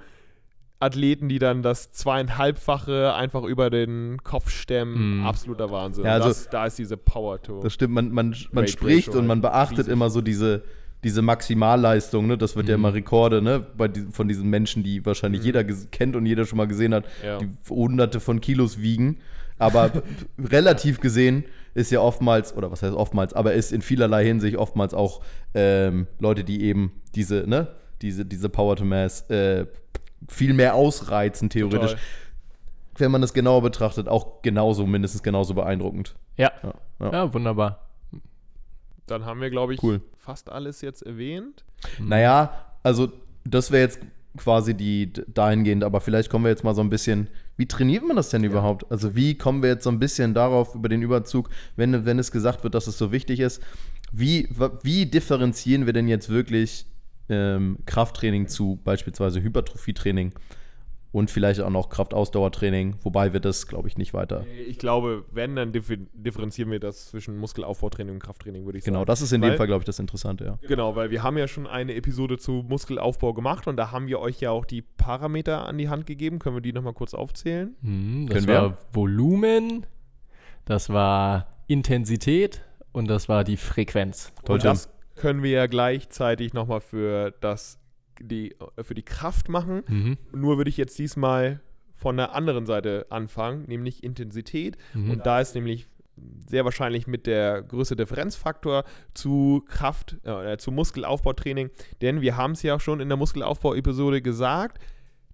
Athleten, die dann das zweieinhalbfache einfach über den Kopf stemmen, Mhm. absoluter Wahnsinn. Ja, also- das, da ist diese Power to. Das stimmt, man, man, man Rate spricht Ratio und man halt beachtet riesig. immer so diese, diese Maximalleistung, ne? Das wird ja Mhm. immer Rekorde, ne? Bei von diesen Menschen, die wahrscheinlich jeder ges- kennt und jeder schon mal gesehen hat, Ja. die hunderte von Kilos wiegen. Aber relativ gesehen ist ja oftmals, oder was heißt oftmals, aber ist in vielerlei Hinsicht oftmals auch ähm, Leute, die eben diese, ne, diese, diese Power to Mass äh, viel mehr ausreizen, theoretisch. Total. Wenn man das genauer betrachtet, auch genauso, mindestens genauso beeindruckend. Ja. Ja, ja. Ja, wunderbar. Dann haben wir, glaube ich, Cool. Fast alles jetzt erwähnt. Naja, also das wäre jetzt quasi die dahingehend, aber vielleicht kommen wir jetzt mal so ein bisschen, wie trainiert man das denn überhaupt? Also wie kommen wir jetzt so ein bisschen darauf über den Überzug, wenn, wenn es gesagt wird, dass es so wichtig ist, wie, wie differenzieren wir denn jetzt wirklich ähm, Krafttraining zu beispielsweise Hypertrophietraining und vielleicht auch noch Kraftausdauertraining, wobei wir das, glaube ich, nicht weiter. Ich glaube, wenn, dann differ- differenzieren wir das zwischen Muskelaufbautraining und Krafttraining, würde ich Genau, sagen. das ist in Weil- dem Fall, glaube ich, das Interessante, ja. Genau, weil wir haben ja schon eine Episode zu Muskelaufbau gemacht und da haben wir euch ja auch die Parameter an die Hand gegeben. Können wir die nochmal kurz aufzählen? Mhm, das Können wir? war Volumen, das war Intensität und das war die Frequenz. Toll, und das können wir ja gleichzeitig nochmal für, das, die, für die Kraft machen. Mhm. Nur würde ich jetzt diesmal von der anderen Seite anfangen, nämlich Intensität. Mhm. Und da ist nämlich sehr wahrscheinlich mit der größte Differenzfaktor zu Kraft, äh, zu Muskelaufbautraining. Denn wir haben es ja auch schon in der Muskelaufbau-Episode gesagt,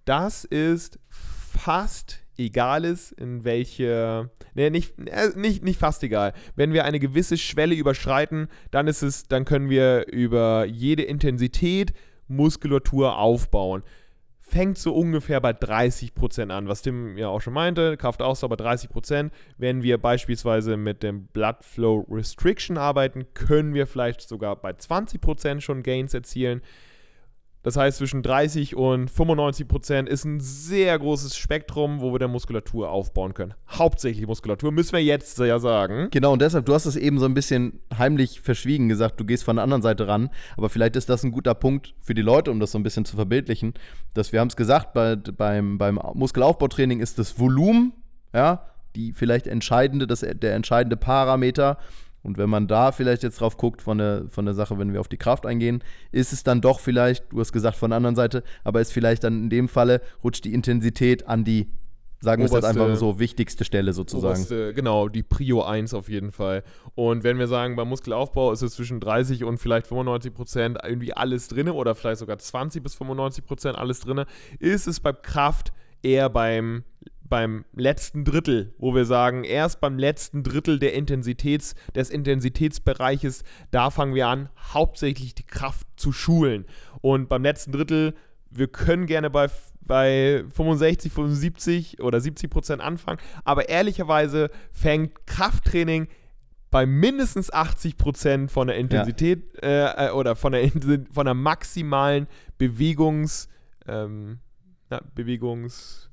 das ist fast egal ist, in welche, nee, nicht, äh, nicht, nicht fast egal. Wenn wir eine gewisse Schwelle überschreiten, dann ist es, dann können wir über jede Intensität Muskulatur aufbauen. Fängt so ungefähr bei 30% an, was Tim ja auch schon meinte, Kraftausdauer bei 30%. Wenn wir beispielsweise mit dem Blood Flow Restriction arbeiten, können wir vielleicht sogar bei 20% schon Gains erzielen. Das heißt, zwischen 30 und 95 Prozent ist ein sehr großes Spektrum, wo wir dann Muskulatur aufbauen können. Hauptsächlich Muskulatur, müssen wir jetzt ja sagen. Genau, und deshalb, du hast es eben so ein bisschen heimlich verschwiegen gesagt, du gehst von der anderen Seite ran. Aber vielleicht ist das ein guter Punkt für die Leute, um das so ein bisschen zu verbildlichen. Dass wir haben es gesagt, bei, beim, beim Muskelaufbautraining ist das Volumen, ja, die vielleicht entscheidende, das, der entscheidende Parameter. Und wenn man da vielleicht jetzt drauf guckt von der, von der Sache, wenn wir auf die Kraft eingehen, ist es dann doch vielleicht, du hast gesagt von der anderen Seite, aber ist vielleicht dann in dem Falle, rutscht die Intensität an die, sagen wir es jetzt einfach so, wichtigste Stelle sozusagen. Oberste, genau, die Prio 1 auf jeden Fall. Und wenn wir sagen, beim Muskelaufbau ist es zwischen 30 und vielleicht 95 Prozent irgendwie alles drin oder vielleicht sogar 20 bis 95 Prozent alles drin, ist es bei Kraft eher beim beim letzten Drittel, wo wir sagen, erst beim letzten Drittel der Intensitäts, des Intensitätsbereiches, da fangen wir an, hauptsächlich die Kraft zu schulen. Und beim letzten Drittel, wir können gerne bei, bei 65, 75 oder 70 Prozent anfangen, aber ehrlicherweise fängt Krafttraining bei mindestens 80 Prozent von der Intensität ja. äh, oder von der, von der maximalen Bewegungs, ähm, na, Bewegungs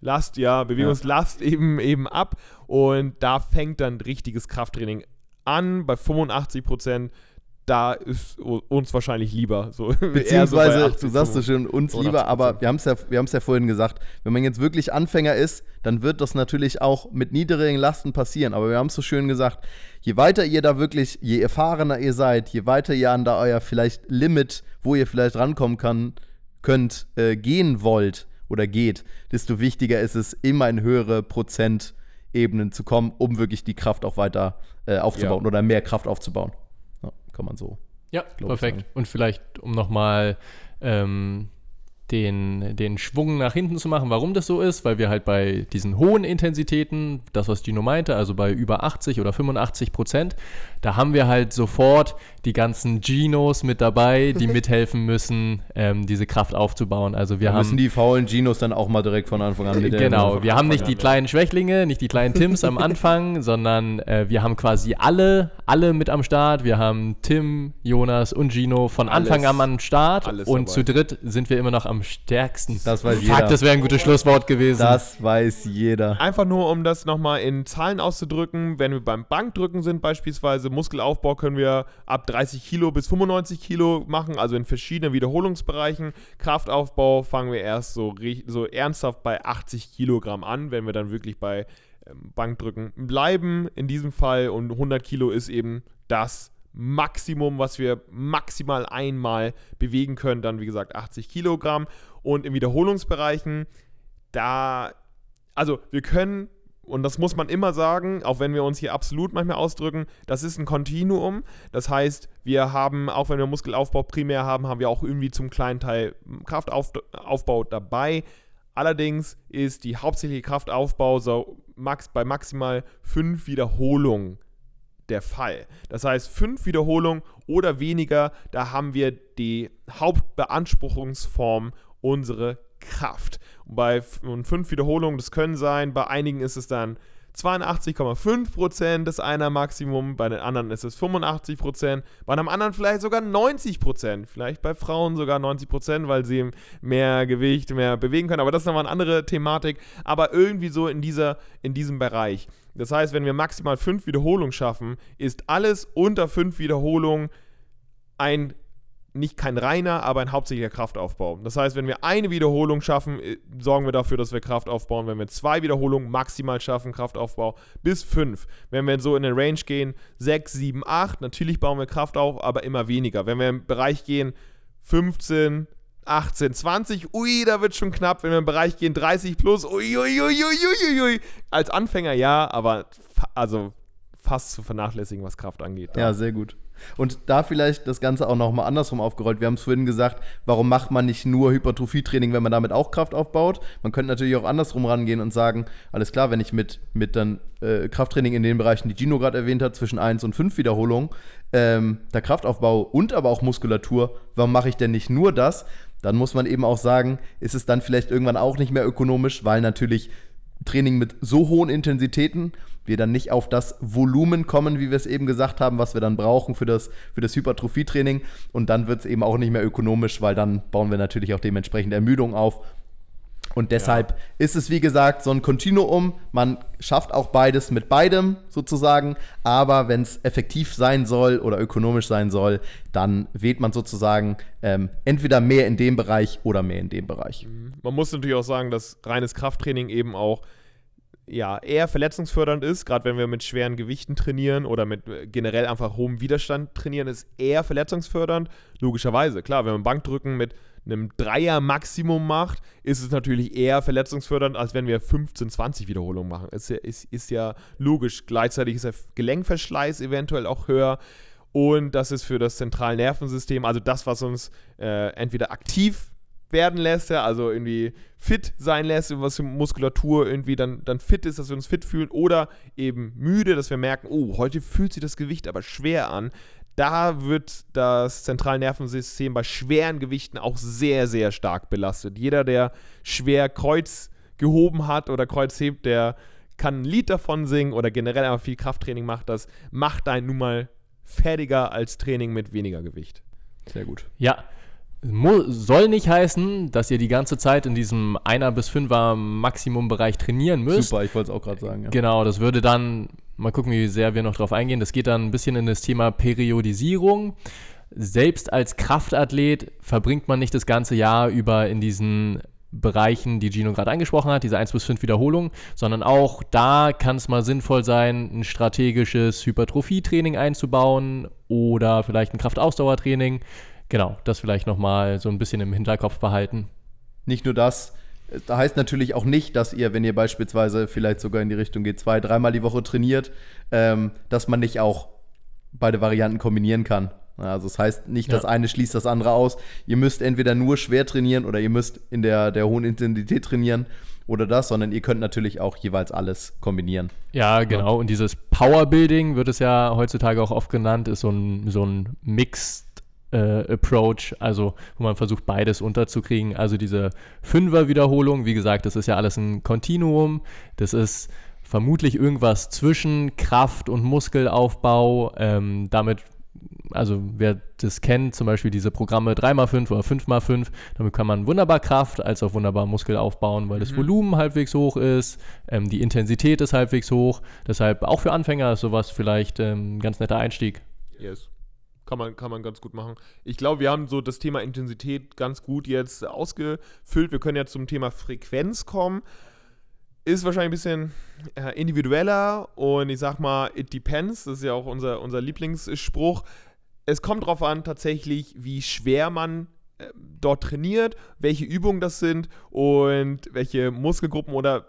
Last, ja, Bewegungslast ja. eben, eben ab. Und da fängt dann richtiges Krafttraining an. Bei 85 Prozent, da ist uns wahrscheinlich lieber. So, Beziehungsweise, so 80, du sagst es schon, uns lieber, aber wir haben es ja, ja vorhin gesagt, wenn man jetzt wirklich Anfänger ist, dann wird das natürlich auch mit niedrigen Lasten passieren. Aber wir haben es so schön gesagt, je weiter ihr da wirklich, je erfahrener ihr seid, je weiter ihr an da euer vielleicht Limit, wo ihr vielleicht rankommen kann, könnt, äh, gehen wollt, oder geht, desto wichtiger ist es, immer in höhere Prozentebenen zu kommen, um wirklich die Kraft auch weiter äh, aufzubauen ja. oder mehr Kraft aufzubauen. Ja, kann man so. Ja, perfekt. Und vielleicht, um nochmal ähm, den, den Schwung nach hinten zu machen, warum das so ist, weil wir halt bei diesen hohen Intensitäten, das was Gino meinte, also bei über 80 oder 85 Prozent, da haben wir halt sofort die ganzen Genos mit dabei, die mithelfen müssen, ähm, diese Kraft aufzubauen. Also wir da haben müssen die faulen Genos dann auch mal direkt von Anfang an mit Genau, wir haben nicht die kleinen Schwächlinge, nicht die kleinen Tims am Anfang, sondern äh, wir haben quasi alle, alle mit am Start. Wir haben Tim, Jonas und Gino von alles, Anfang an am Start und dabei. zu dritt sind wir immer noch am stärksten. Das weiß jeder. Fuck, das wäre ein gutes Schlusswort gewesen. Das weiß jeder. Einfach nur, um das nochmal in Zahlen auszudrücken, wenn wir beim Bankdrücken sind beispielsweise, Muskelaufbau können wir ab 30 Kilo bis 95 Kilo machen, also in verschiedenen Wiederholungsbereichen. Kraftaufbau fangen wir erst so, so ernsthaft bei 80 Kilogramm an, wenn wir dann wirklich bei ähm, Bankdrücken bleiben. In diesem Fall und 100 Kilo ist eben das Maximum, was wir maximal einmal bewegen können. Dann, wie gesagt, 80 Kilogramm. Und in Wiederholungsbereichen, da, also wir können und das muss man immer sagen, auch wenn wir uns hier absolut manchmal ausdrücken, das ist ein Kontinuum. Das heißt, wir haben, auch wenn wir Muskelaufbau primär haben, haben wir auch irgendwie zum kleinen Teil Kraftaufbau dabei. Allerdings ist die hauptsächliche Kraftaufbau so max, bei maximal fünf Wiederholungen der Fall. Das heißt, fünf Wiederholungen oder weniger, da haben wir die Hauptbeanspruchungsform unsere Kraft. Und bei fünf Wiederholungen, das können sein, bei einigen ist es dann 82,5% des einer Maximum, bei den anderen ist es 85%, bei einem anderen vielleicht sogar 90%, vielleicht bei Frauen sogar 90%, weil sie mehr Gewicht, mehr bewegen können, aber das ist nochmal eine andere Thematik, aber irgendwie so in, dieser, in diesem Bereich. Das heißt, wenn wir maximal 5 Wiederholungen schaffen, ist alles unter 5 Wiederholungen ein nicht kein reiner, aber ein hauptsächlicher Kraftaufbau. Das heißt, wenn wir eine Wiederholung schaffen, äh, sorgen wir dafür, dass wir Kraft aufbauen. Wenn wir zwei Wiederholungen maximal schaffen, Kraftaufbau bis fünf. Wenn wir so in den Range gehen, sechs, sieben, acht, natürlich bauen wir Kraft auf, aber immer weniger. Wenn wir im Bereich gehen, 15, 18, 20, ui, da wird schon knapp. Wenn wir im Bereich gehen, 30 plus, ui, ui, ui, ui, ui. Als Anfänger ja, aber also fast zu vernachlässigen, was Kraft angeht. Ja, sehr gut. Und da vielleicht das Ganze auch nochmal andersrum aufgerollt. Wir haben es vorhin gesagt, warum macht man nicht nur Hypertrophie-Training, wenn man damit auch Kraft aufbaut? Man könnte natürlich auch andersrum rangehen und sagen, alles klar, wenn ich mit, mit dann äh, Krafttraining in den Bereichen, die Gino gerade erwähnt hat, zwischen 1 und 5 Wiederholungen, ähm, da Kraft aufbaue und aber auch Muskulatur, warum mache ich denn nicht nur das? Dann muss man eben auch sagen, ist es dann vielleicht irgendwann auch nicht mehr ökonomisch, weil natürlich Training mit so hohen Intensitäten wir dann nicht auf das Volumen kommen, wie wir es eben gesagt haben, was wir dann brauchen für das, für das Hypertrophie-Training. Und dann wird es eben auch nicht mehr ökonomisch, weil dann bauen wir natürlich auch dementsprechend Ermüdung auf. Und deshalb ja. ist es, wie gesagt, so ein Kontinuum. Man schafft auch beides mit beidem sozusagen. Aber wenn es effektiv sein soll oder ökonomisch sein soll, dann wählt man sozusagen ähm, entweder mehr in dem Bereich oder mehr in dem Bereich. Man muss natürlich auch sagen, dass reines Krafttraining eben auch ja, eher verletzungsfördernd ist, gerade wenn wir mit schweren Gewichten trainieren oder mit äh, generell einfach hohem Widerstand trainieren, ist eher verletzungsfördernd. Logischerweise, klar, wenn man Bankdrücken mit einem Dreier-Maximum macht, ist es natürlich eher verletzungsfördernd, als wenn wir 15, 20 Wiederholungen machen. Ist ja, ist, ist ja logisch. Gleichzeitig ist der Gelenkverschleiß eventuell auch höher. Und das ist für das zentrale Nervensystem, also das, was uns äh, entweder aktiv werden lässt, ja, also irgendwie fit sein lässt, was die Muskulatur irgendwie dann, dann fit ist, dass wir uns fit fühlen oder eben müde, dass wir merken, oh, heute fühlt sich das Gewicht aber schwer an. Da wird das Zentralnervensystem bei schweren Gewichten auch sehr, sehr stark belastet. Jeder, der schwer Kreuz gehoben hat oder Kreuz hebt, der kann ein Lied davon singen oder generell einfach viel Krafttraining macht, das macht einen nun mal fertiger als Training mit weniger Gewicht. Sehr gut. Ja, soll nicht heißen, dass ihr die ganze Zeit in diesem 1er bis 5er Maximumbereich trainieren müsst. Super, ich wollte es auch gerade sagen. Ja. Genau, das würde dann, mal gucken, wie sehr wir noch drauf eingehen, das geht dann ein bisschen in das Thema Periodisierung. Selbst als Kraftathlet verbringt man nicht das ganze Jahr über in diesen Bereichen, die Gino gerade angesprochen hat, diese 1 bis 5 Wiederholungen, sondern auch da kann es mal sinnvoll sein, ein strategisches Hypertrophie-Training einzubauen oder vielleicht ein Kraftausdauertraining genau, das vielleicht nochmal so ein bisschen im Hinterkopf behalten. Nicht nur das, da heißt natürlich auch nicht, dass ihr, wenn ihr beispielsweise vielleicht sogar in die Richtung geht, zwei, dreimal die Woche trainiert, ähm, dass man nicht auch beide Varianten kombinieren kann. Also das heißt nicht, das eine schließt das andere aus. Ihr müsst entweder nur schwer trainieren oder ihr müsst in der, der hohen Intensität trainieren oder das, sondern ihr könnt natürlich auch jeweils alles kombinieren. Ja, genau. Und dieses Powerbuilding wird es ja heutzutage auch oft genannt, ist so ein, so ein Mix äh, Approach, also wo man versucht, beides unterzukriegen. Also diese Fünfer-Wiederholung, wie gesagt, das ist ja alles ein Kontinuum. Das ist vermutlich irgendwas zwischen Kraft und Muskelaufbau. Ähm, damit, also wer das kennt, zum Beispiel diese Programme 3x5 oder 5x5, damit kann man wunderbar Kraft als auch wunderbar Muskel aufbauen, weil mhm. das Volumen halbwegs hoch ist, ähm, die Intensität ist halbwegs hoch. Deshalb auch für Anfänger ist sowas vielleicht ähm, ein ganz netter Einstieg. Yes. Kann man, kann man ganz gut machen. Ich glaube, wir haben so das Thema Intensität ganz gut jetzt ausgefüllt. Wir können ja zum Thema Frequenz kommen. Ist wahrscheinlich ein bisschen äh, individueller und ich sag mal, it depends. Das ist ja auch unser, unser Lieblingsspruch. Es kommt darauf an, tatsächlich, wie schwer man äh, dort trainiert, welche Übungen das sind und welche Muskelgruppen oder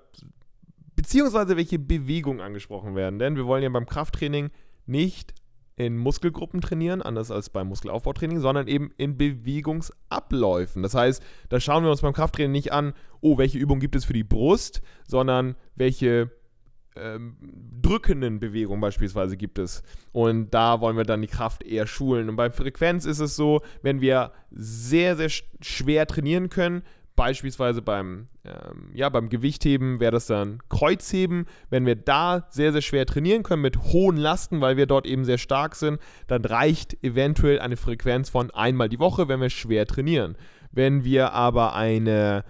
beziehungsweise welche Bewegungen angesprochen werden. Denn wir wollen ja beim Krafttraining nicht in Muskelgruppen trainieren, anders als beim Muskelaufbautraining, sondern eben in Bewegungsabläufen. Das heißt, da schauen wir uns beim Krafttraining nicht an, oh, welche Übung gibt es für die Brust, sondern welche ähm, drückenden Bewegungen beispielsweise gibt es. Und da wollen wir dann die Kraft eher schulen. Und bei Frequenz ist es so, wenn wir sehr, sehr schwer trainieren können, beispielsweise beim, ähm, ja, beim Gewichtheben wäre das dann Kreuzheben. Wenn wir da sehr, sehr schwer trainieren können mit hohen Lasten, weil wir dort eben sehr stark sind, dann reicht eventuell eine Frequenz von einmal die Woche, wenn wir schwer trainieren. Wenn wir aber eine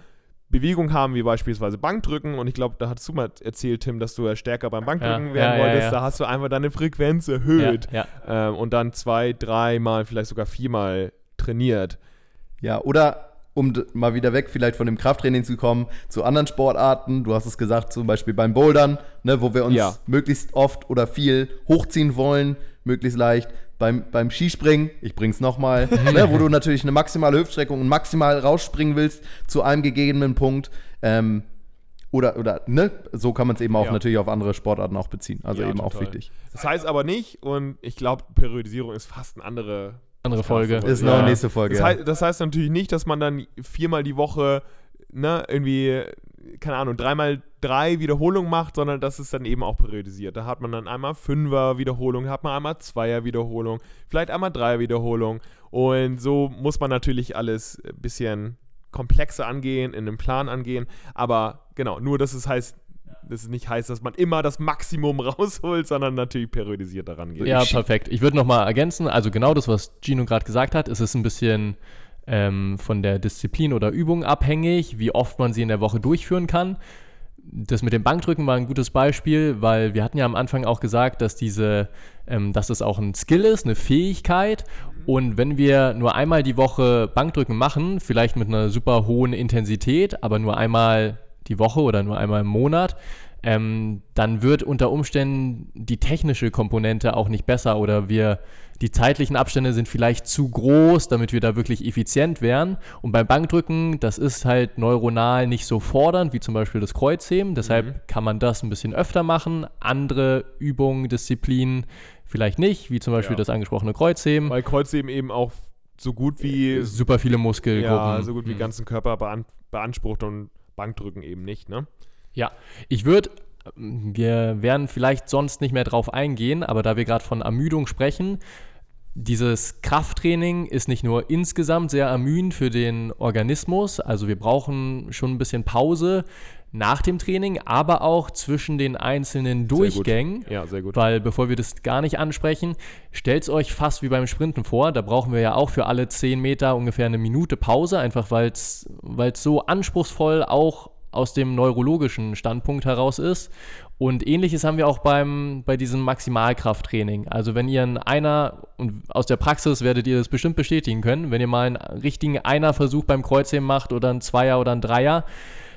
Bewegung haben, wie beispielsweise Bankdrücken, und ich glaube, da hast du mal erzählt, Tim, dass du ja stärker beim Bankdrücken ja, werden ja, wolltest, ja, da hast du einfach deine Frequenz erhöht ähm, und dann zwei, dreimal, vielleicht sogar viermal trainiert. Ja, oder um mal wieder weg vielleicht von dem Krafttraining zu kommen, zu anderen Sportarten. Du hast es gesagt, zum Beispiel beim Bouldern, ne, wo wir uns ja. möglichst oft oder viel hochziehen wollen, möglichst leicht. Beim, beim Skispringen, ich bring's nochmal, ne, wo du natürlich eine maximale Hüftstreckung und maximal rausspringen willst zu einem gegebenen Punkt. Ähm, Oder, oder, ne? So kann man es eben auch Ja. natürlich auf andere Sportarten auch beziehen. Also Ja, eben auch total. wichtig. Das heißt aber nicht, und ich glaube, Periodisierung ist fast eine andere Andere Folge. Ist Ja. noch nächste Folge. Das, ja. heißt, das heißt natürlich nicht, dass man dann viermal die Woche, ne, irgendwie, keine Ahnung, dreimal drei Wiederholungen macht, sondern das ist dann eben auch periodisiert. Da hat man dann einmal Fünfer Wiederholung, hat man einmal Zweier Wiederholung, vielleicht einmal Dreier Wiederholung. Und so muss man natürlich alles ein bisschen komplexer angehen, in einem Plan angehen. Aber genau, nur dass es heißt, es nicht heißt, dass man immer das Maximum rausholt, sondern natürlich periodisiert daran geht. Ja, perfekt. Ich würde nochmal ergänzen, also genau das, was Gino gerade gesagt hat, es ist ein bisschen ähm, von der Disziplin oder Übung abhängig, wie oft man sie in der Woche durchführen kann. Das mit dem Bankdrücken war ein gutes Beispiel, weil wir hatten ja am Anfang auch gesagt, dass diese, ähm, dass es auch ein Skill ist, eine Fähigkeit. Und wenn wir nur einmal die Woche Bankdrücken machen, vielleicht mit einer super hohen Intensität, aber nur einmal die Woche oder nur einmal im Monat, ähm, dann wird unter Umständen die technische Komponente auch nicht besser oder wir die zeitlichen Abstände sind vielleicht zu groß, damit wir da wirklich effizient wären. Und beim Bankdrücken, das ist halt neuronal nicht so fordernd wie zum Beispiel das Kreuzheben. Deshalb kann man das ein bisschen öfter machen. Andere Übungen, Disziplinen vielleicht nicht, wie zum Beispiel Ja. das angesprochene Kreuzheben. Weil Kreuzheben eben auch so gut wie Super viele Muskelgruppen. Ja, so gut wie Mhm. ganzen Körper bean beansprucht und Bankdrücken eben nicht, ne? Ja, ich würde, wir werden vielleicht sonst nicht mehr drauf eingehen, aber da wir gerade von Ermüdung sprechen, dieses Krafttraining ist nicht nur insgesamt sehr ermüdend für den Organismus, also wir brauchen schon ein bisschen Pause nach dem Training, aber auch zwischen den einzelnen. Durchgängen. Ja, sehr gut. Weil bevor wir das gar nicht ansprechen, stellt es euch fast wie beim Sprinten vor. Da brauchen wir ja auch für alle 10 Meter ungefähr eine Minute Pause, einfach weil es so anspruchsvoll auch aus dem neurologischen Standpunkt heraus ist. Und ähnliches haben wir auch beim, bei diesem Maximalkrafttraining. Also wenn ihr in einer, und aus der Praxis werdet ihr das bestimmt bestätigen können, wenn ihr mal einen richtigen Einer-Versuch beim Kreuzheben macht oder einen Zweier oder einen Dreier,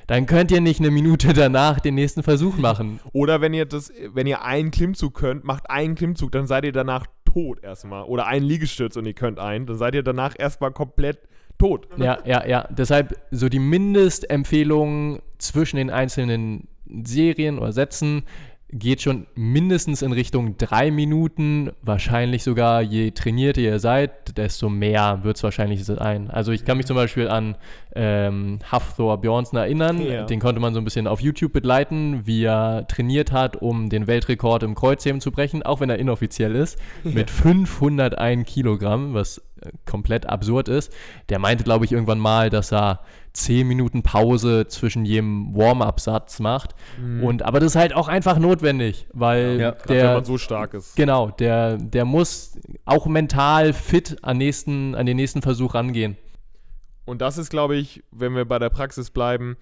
dann könnt ihr nicht eine Minute danach den nächsten Versuch machen. Oder wenn ihr das, wenn ihr einen Klimmzug könnt, macht einen Klimmzug, dann seid ihr danach tot erstmal. Oder einen Liegestütz und ihr könnt einen, dann seid ihr danach erstmal komplett tot. Ja, ja, ja. Deshalb so die Mindestempfehlung zwischen den einzelnen Serien oder Sätzen geht schon mindestens in Richtung drei Minuten. Wahrscheinlich sogar, je trainierter ihr seid, desto mehr wird es wahrscheinlich sein. Also ich kann mich zum Beispiel an ähm, Hafthor Björnsen erinnern. Ja. Den konnte man so ein bisschen auf YouTube begleiten, wie er trainiert hat, um den Weltrekord im Kreuzheben zu brechen, auch wenn er inoffiziell ist, mit 501 Kilogramm, was komplett absurd ist. Der meinte, glaube ich, irgendwann mal, dass er 10 Minuten Pause zwischen jedem Warm-up-Satz macht. Und aber das ist halt auch einfach notwendig, weil Ja, Gerade wenn der man so stark ist. genau, der der muss auch mental fit an nächsten an den nächsten Versuch rangehen. Und das ist, glaube ich, wenn wir bei der Praxis bleiben,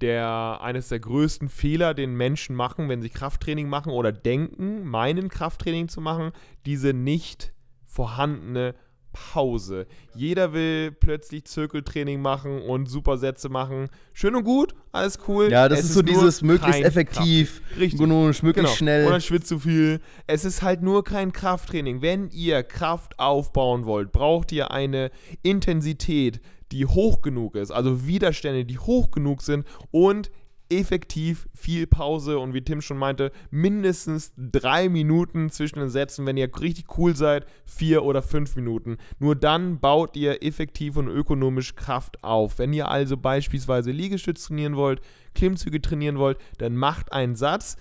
der eines der größten Fehler, den Menschen machen, wenn sie Krafttraining machen oder denken, meinen Krafttraining zu machen, diese nicht vorhandene Pause. Jeder will plötzlich Zirkeltraining machen und Supersätze machen. Schön und gut, alles cool. Ja, das Es ist so dieses möglichst effektiv, Richtig. nur möglichst Genau. schnell. Und dann schwitzt zu viel. Es ist halt nur kein Krafttraining. Wenn ihr Kraft aufbauen wollt, braucht ihr eine Intensität, die hoch genug ist, also Widerstände, die hoch genug sind und effektiv viel Pause und wie Tim schon meinte, mindestens drei Minuten zwischen den Sätzen, wenn ihr richtig cool seid, vier oder fünf Minuten. Nur dann baut ihr effektiv und ökonomisch Kraft auf. Wenn ihr also beispielsweise Liegestütz trainieren wollt, Klimmzüge trainieren wollt, dann macht einen Satz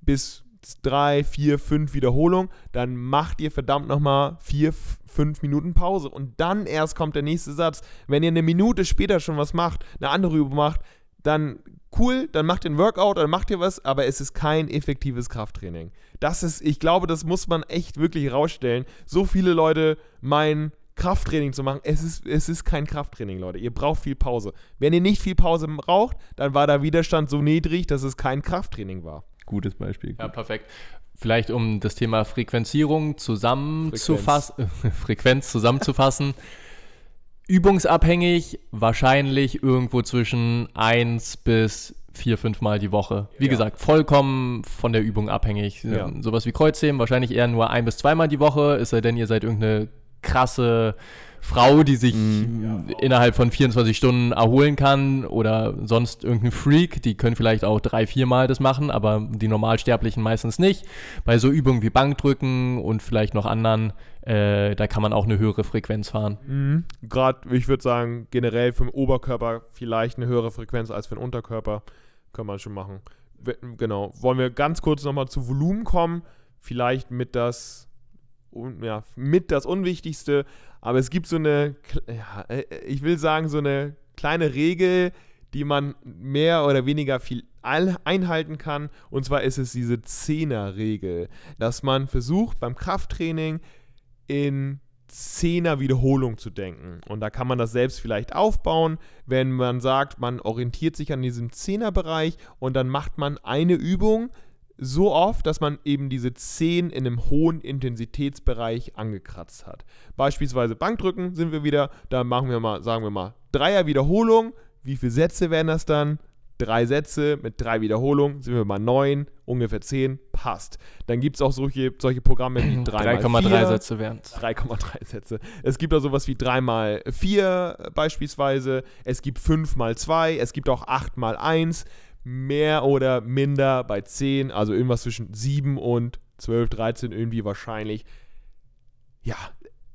bis drei, vier, fünf Wiederholungen, dann macht ihr verdammt nochmal vier, fünf Minuten Pause und dann erst kommt der nächste Satz. Wenn ihr eine Minute später schon was macht, eine andere Übung macht, dann cool, dann macht ihr ein Workout, dann macht ihr was, aber es ist kein effektives Krafttraining. Das ist, ich glaube, das muss man echt wirklich rausstellen. So viele Leute meinen, Krafttraining zu machen. Es ist, es ist kein Krafttraining, Leute. Ihr braucht viel Pause. Wenn ihr nicht viel Pause braucht, dann war der Widerstand so niedrig, dass es kein Krafttraining war. Gutes Beispiel. Ja, perfekt. Vielleicht um das Thema Frequenzierung zusammenzufassen, Frequenz zusammenzufassen. Übungsabhängig, wahrscheinlich irgendwo zwischen 1 bis 4, 5 Mal die Woche. Wie Ja. gesagt, vollkommen von der Übung abhängig. Ja. Sowas wie Kreuzheben, wahrscheinlich eher nur ein bis zweimal die Woche, es sei denn, ihr seid irgendeine krasse Frau, die sich Mhm. innerhalb von 24 Stunden erholen kann oder sonst irgendein Freak, die können vielleicht auch drei, viermal das machen, aber die Normalsterblichen meistens nicht. Bei so Übungen wie Bankdrücken und vielleicht noch anderen, äh, da kann man auch eine höhere Frequenz fahren. Mhm. Gerade, ich würde sagen, generell für den Oberkörper vielleicht eine höhere Frequenz als für den Unterkörper. Kann man schon machen. Genau. Wollen wir ganz kurz nochmal zu Volumen kommen? Vielleicht mit das, ja, mit das Unwichtigste. Aber es gibt so eine, ja, äh, ich will sagen, so eine kleine Regel, die man mehr oder weniger viel einhalten kann. Und zwar ist es diese Zehner-Regel, dass man versucht beim Krafttraining in Zehner Wiederholung zu denken. Und da kann man das selbst vielleicht aufbauen, wenn man sagt, man orientiert sich an diesem Zehnerbereich und dann macht man eine Übung so oft, dass man eben diese 10 in einem hohen Intensitätsbereich angekratzt hat. Beispielsweise Bankdrücken sind wir wieder, da machen wir mal, sagen wir mal, Dreier Wiederholung. Wie viele Sätze wären das dann? Drei Sätze mit drei Wiederholungen, sind wir mal neun, ungefähr zehn, passt. Dann gibt es auch solche, solche Programme wie 3,3 Sätze wären 3,3 Sätze. Es gibt auch sowas wie 3x4 beispielsweise. Es gibt 5x2. Es gibt auch 8x1. Mehr oder minder bei 10. Also irgendwas zwischen 7 und 12, 13 irgendwie wahrscheinlich. Ja,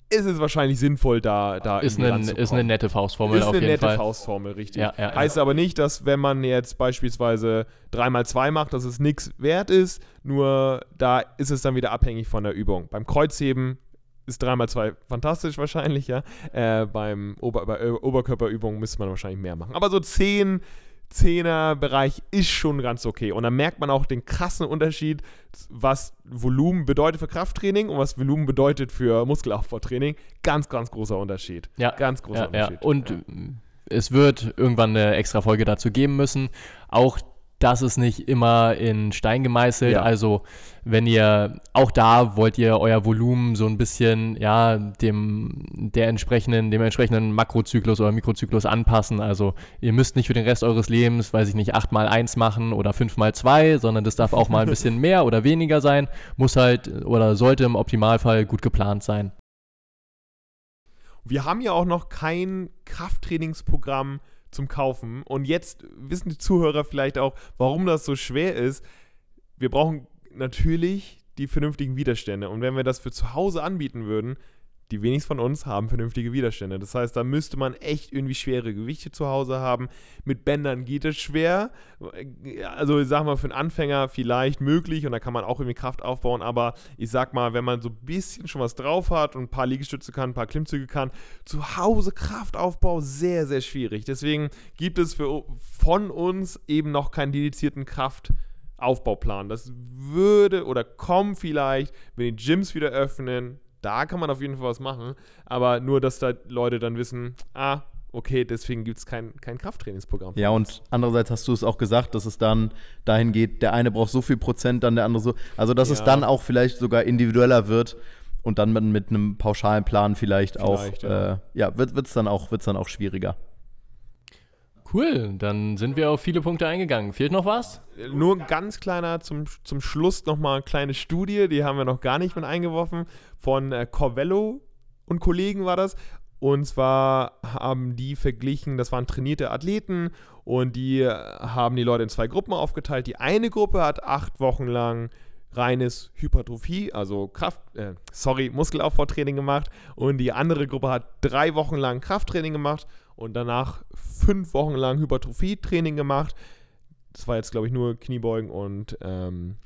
ist es wahrscheinlich sinnvoll, da, da ist, irgendwie ein, ist eine nette Faustformel Ist auf eine jeden nette Fall. Faustformel, richtig. Ja, ja, ja. heißt aber nicht, dass wenn man jetzt beispielsweise 3x2 macht, dass es nichts wert ist. Nur da ist es dann wieder abhängig von der Übung. Beim Kreuzheben ist 3x2 fantastisch wahrscheinlich, ja. Äh, beim Ober bei Ö- Oberkörperübungen müsste man wahrscheinlich mehr machen. Aber so 10, 10er Bereich ist schon ganz okay. Und dann merkt man auch den krassen Unterschied, was Volumen bedeutet für Krafttraining und was Volumen bedeutet für Muskelaufbautraining. Ganz, ganz großer Unterschied. Ja, Ganz großer ja. Unterschied. Und ja. äh, es wird irgendwann eine extra Folge dazu geben müssen. Auch das ist nicht immer in Stein gemeißelt. Ja. Also, wenn ihr auch da wollt ihr euer Volumen so ein bisschen, ja, dem der entsprechenden, dem entsprechenden Makrozyklus oder Mikrozyklus anpassen. Also, ihr müsst nicht für den Rest eures Lebens, weiß ich nicht, 8 mal 1 machen oder 5 mal 2, sondern das darf auch mal ein bisschen mehr oder weniger sein. Muss halt oder sollte im Optimalfall gut geplant sein. Wir haben ja auch noch kein Krafttrainingsprogramm zum Kaufen. Und jetzt wissen die Zuhörer vielleicht auch, warum das so schwer ist. Wir brauchen natürlich die vernünftigen Widerstände. Und wenn wir das für zu Hause anbieten würden, die wenigsten von uns haben vernünftige Widerstände. Das heißt, da müsste man echt irgendwie schwere Gewichte zu Hause haben. Mit Bändern geht es schwer. Also ich sag mal, für einen Anfänger vielleicht möglich und da kann man auch irgendwie Kraft aufbauen. Aber ich sag mal, wenn man so ein bisschen schon was drauf hat und ein paar Liegestütze kann, ein paar Klimmzüge kann, zu Hause Kraftaufbau sehr, sehr schwierig. Deswegen gibt es für, von uns eben noch keinen dedizierten Kraftaufbauplan. Das würde oder kommt vielleicht, wenn die Gyms wieder öffnen, da kann man auf jeden Fall was machen, aber nur, dass da Leute dann wissen, ah, okay, deswegen gibt es kein, kein Krafttrainingsprogramm. Ja, und andererseits hast du es auch gesagt, dass es dann dahin geht, der eine braucht so viel Prozent, dann der andere so. Also, dass es Ja. dann auch vielleicht sogar individueller wird und dann mit, mit einem pauschalen Plan vielleicht, auch, Vielleicht, ja, ja. äh, ja wird es dann, auch- wird's dann auch schwieriger. Cool, dann sind wir auf viele Punkte eingegangen. Fehlt noch was? Nur ganz kleiner zum, zum Schluss nochmal eine kleine Studie, die haben wir noch gar nicht mit eingeworfen, von äh, Corvello und Kollegen war das. Und zwar haben die verglichen, das waren trainierte Athleten und die äh, haben die Leute in zwei Gruppen aufgeteilt. Die eine Gruppe hat acht Wochen lang reines Hypertrophie, also Kraft, äh, sorry, Muskelaufbautraining gemacht und die andere Gruppe hat drei Wochen lang Krafttraining gemacht und danach fünf Wochen lang Hypertrophie-Training gemacht. Das war jetzt, glaube ich, nur Kniebeugen und ähm,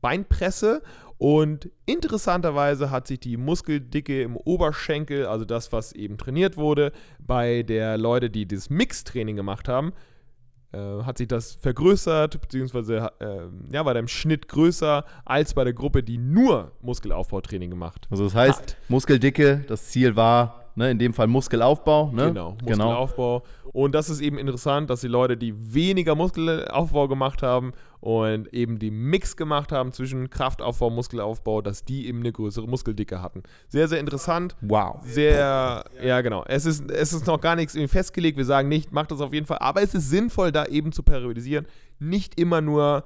Beinpresse. Und interessanterweise hat sich die Muskeldicke im Oberschenkel, also das, was eben trainiert wurde, bei der Leute, die das Mix-Training gemacht haben, hat sich das vergrößert, beziehungsweise äh, ja, war der im Schnitt größer als bei der Gruppe, die nur Muskelaufbautraining gemacht Also, das heißt, Hat. Muskeldicke, das Ziel war, ne, in dem Fall Muskelaufbau. Ne? Genau, Muskelaufbau. Und das ist eben interessant, dass die Leute, die weniger Muskelaufbau gemacht haben und eben die Mix gemacht haben zwischen Kraftaufbau und Muskelaufbau, dass die eben eine größere Muskeldicke hatten. Sehr, sehr interessant. Wow. Sehr, ja genau. Es ist, es ist noch gar nichts festgelegt. Wir sagen nicht, macht das auf jeden Fall. Aber es ist sinnvoll, da eben zu periodisieren. Nicht immer nur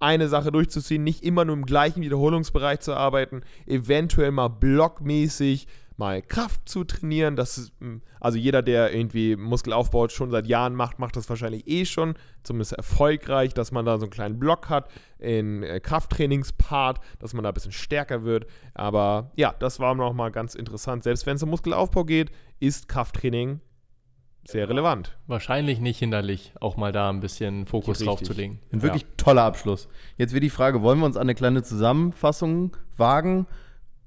eine Sache durchzuziehen, nicht immer nur im gleichen Wiederholungsbereich zu arbeiten, eventuell mal blockmäßig mal Kraft zu trainieren. Das ist, mh, also jeder, der irgendwie Muskelaufbau schon seit Jahren macht, macht das wahrscheinlich eh schon, zumindest erfolgreich, dass man da so einen kleinen Block hat in äh, Krafttrainingspart, dass man da ein bisschen stärker wird. Aber ja, das war nochmal ganz interessant. Selbst wenn es um Muskelaufbau geht, ist Krafttraining sehr relevant. Wahrscheinlich nicht hinderlich, auch mal da ein bisschen Fokus Richtig. drauf zu legen. Ein wirklich toller Abschluss. Jetzt wird die Frage, wollen wir uns an eine kleine Zusammenfassung wagen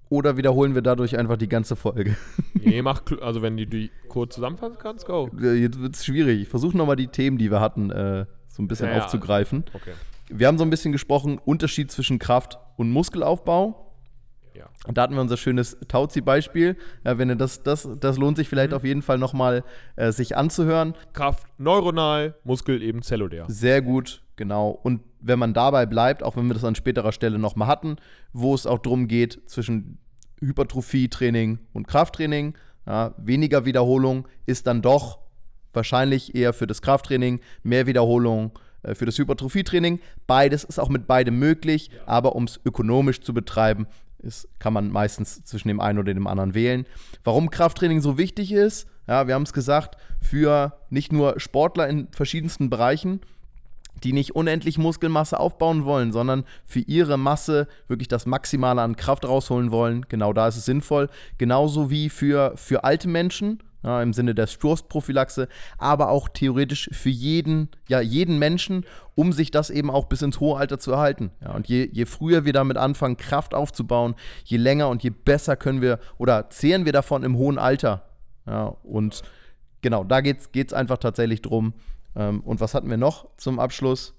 oder wiederholen wir dadurch einfach die ganze Folge? Nee, mach, also wenn du die kurz zusammenfassen kannst, go. Jetzt wird es schwierig. Ich versuche nochmal die Themen, die wir hatten, äh, so ein bisschen Ja, ja. aufzugreifen. Okay. Wir haben so ein bisschen gesprochen, Unterschied zwischen Kraft und Muskelaufbau. Ja. Da hatten wir unser schönes Tauzi-Beispiel. Ja, wenn ihr das, das, das lohnt sich Mhm. vielleicht auf jeden Fall nochmal äh, sich anzuhören. Kraft neuronal, Muskel eben zellulär. Sehr gut, genau. Und wenn man dabei bleibt, auch wenn wir das an späterer Stelle nochmal hatten, wo es auch darum geht, zwischen Hypertrophie-Training und Krafttraining, ja, weniger Wiederholung ist dann doch wahrscheinlich eher für das Krafttraining, mehr Wiederholung äh, für das Hypertrophie-Training. Beides ist auch mit beidem möglich, aber um es ökonomisch zu betreiben, ist, kann man meistens zwischen dem einen oder dem anderen wählen. Warum Krafttraining so wichtig ist, ja, wir haben es gesagt, für nicht nur Sportler in verschiedensten Bereichen, die nicht unendlich Muskelmasse aufbauen wollen, sondern für ihre Masse wirklich das Maximale an Kraft rausholen wollen. Genau da ist es sinnvoll. Genauso wie für, für alte Menschen, ja, im Sinne der Sturstprophylaxe, aber auch theoretisch für jeden, ja, jeden Menschen, um sich das eben auch bis ins hohe Alter zu erhalten. Ja, und je, je früher wir damit anfangen, Kraft aufzubauen, je länger und je besser können wir oder zehren wir davon im hohen Alter. Ja, und genau, da geht es einfach tatsächlich drum. Ähm, und was hatten wir noch zum Abschluss?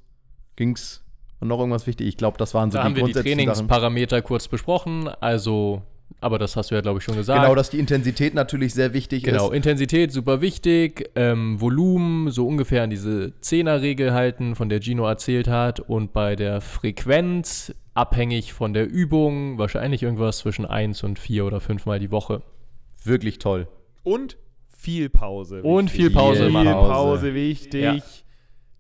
Ging es noch irgendwas wichtig? Ich glaube, das waren so Da haben wir die grundsätzlichen Sachen. Trainingsparameter kurz besprochen. Also, aber das hast du ja, glaube ich, schon gesagt. Genau, dass die Intensität natürlich sehr wichtig Genau, ist. Intensität super wichtig, ähm, Volumen so ungefähr an diese Zehnerregel halten, von der Gino erzählt hat und bei der Frequenz abhängig von der Übung wahrscheinlich irgendwas zwischen 1 und 4 oder 5 Mal die Woche. Wirklich toll. Und viel Pause. Und wichtig. viel Pause Viel immer. Pause, wichtig. Ja.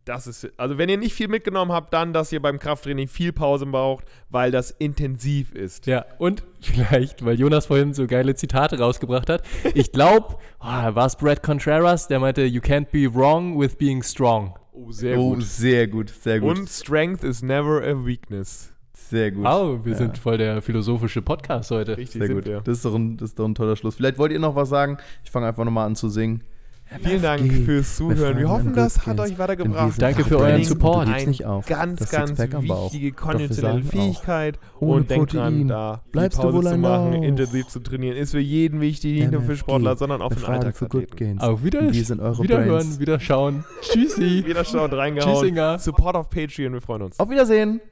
Das ist, also wenn ihr nicht viel mitgenommen habt, dann, dass ihr beim Krafttraining viel Pause braucht, weil das intensiv ist. Ja, und vielleicht, weil Jonas vorhin so geile Zitate rausgebracht hat, ich glaube, war es Brad Contreras, der meinte, you can't be wrong with being strong. Oh, sehr oh, gut. sehr gut, sehr gut. Und Strength is never a weakness. Sehr gut. Wow, wir Ja. sind voll der philosophische Podcast heute. Richtig Sehr gut. wir. Das ist, doch ein, das ist doch ein toller Schluss. Vielleicht wollt ihr noch was sagen? Ich fange einfach nochmal an zu singen. Vielen Dank fürs Zuhören. Wir hoffen, das hat euch weitergebracht. Danke für euren Support. Ein nicht auf. ganz, Das ganz wichtige auch, Fähigkeit. Und denkt dran, Protein da bleibst du wohl zu machen, intensiv zu trainieren, ist für jeden wichtig, nicht nur für. Sportler, sondern auch für den Alltagsathleten. Auf Wiederhören, Brains. Wiederschauen. Tschüssi. Wieder schaut reingehauen. Support auf Patreon, wir freuen uns. Auf Wiedersehen.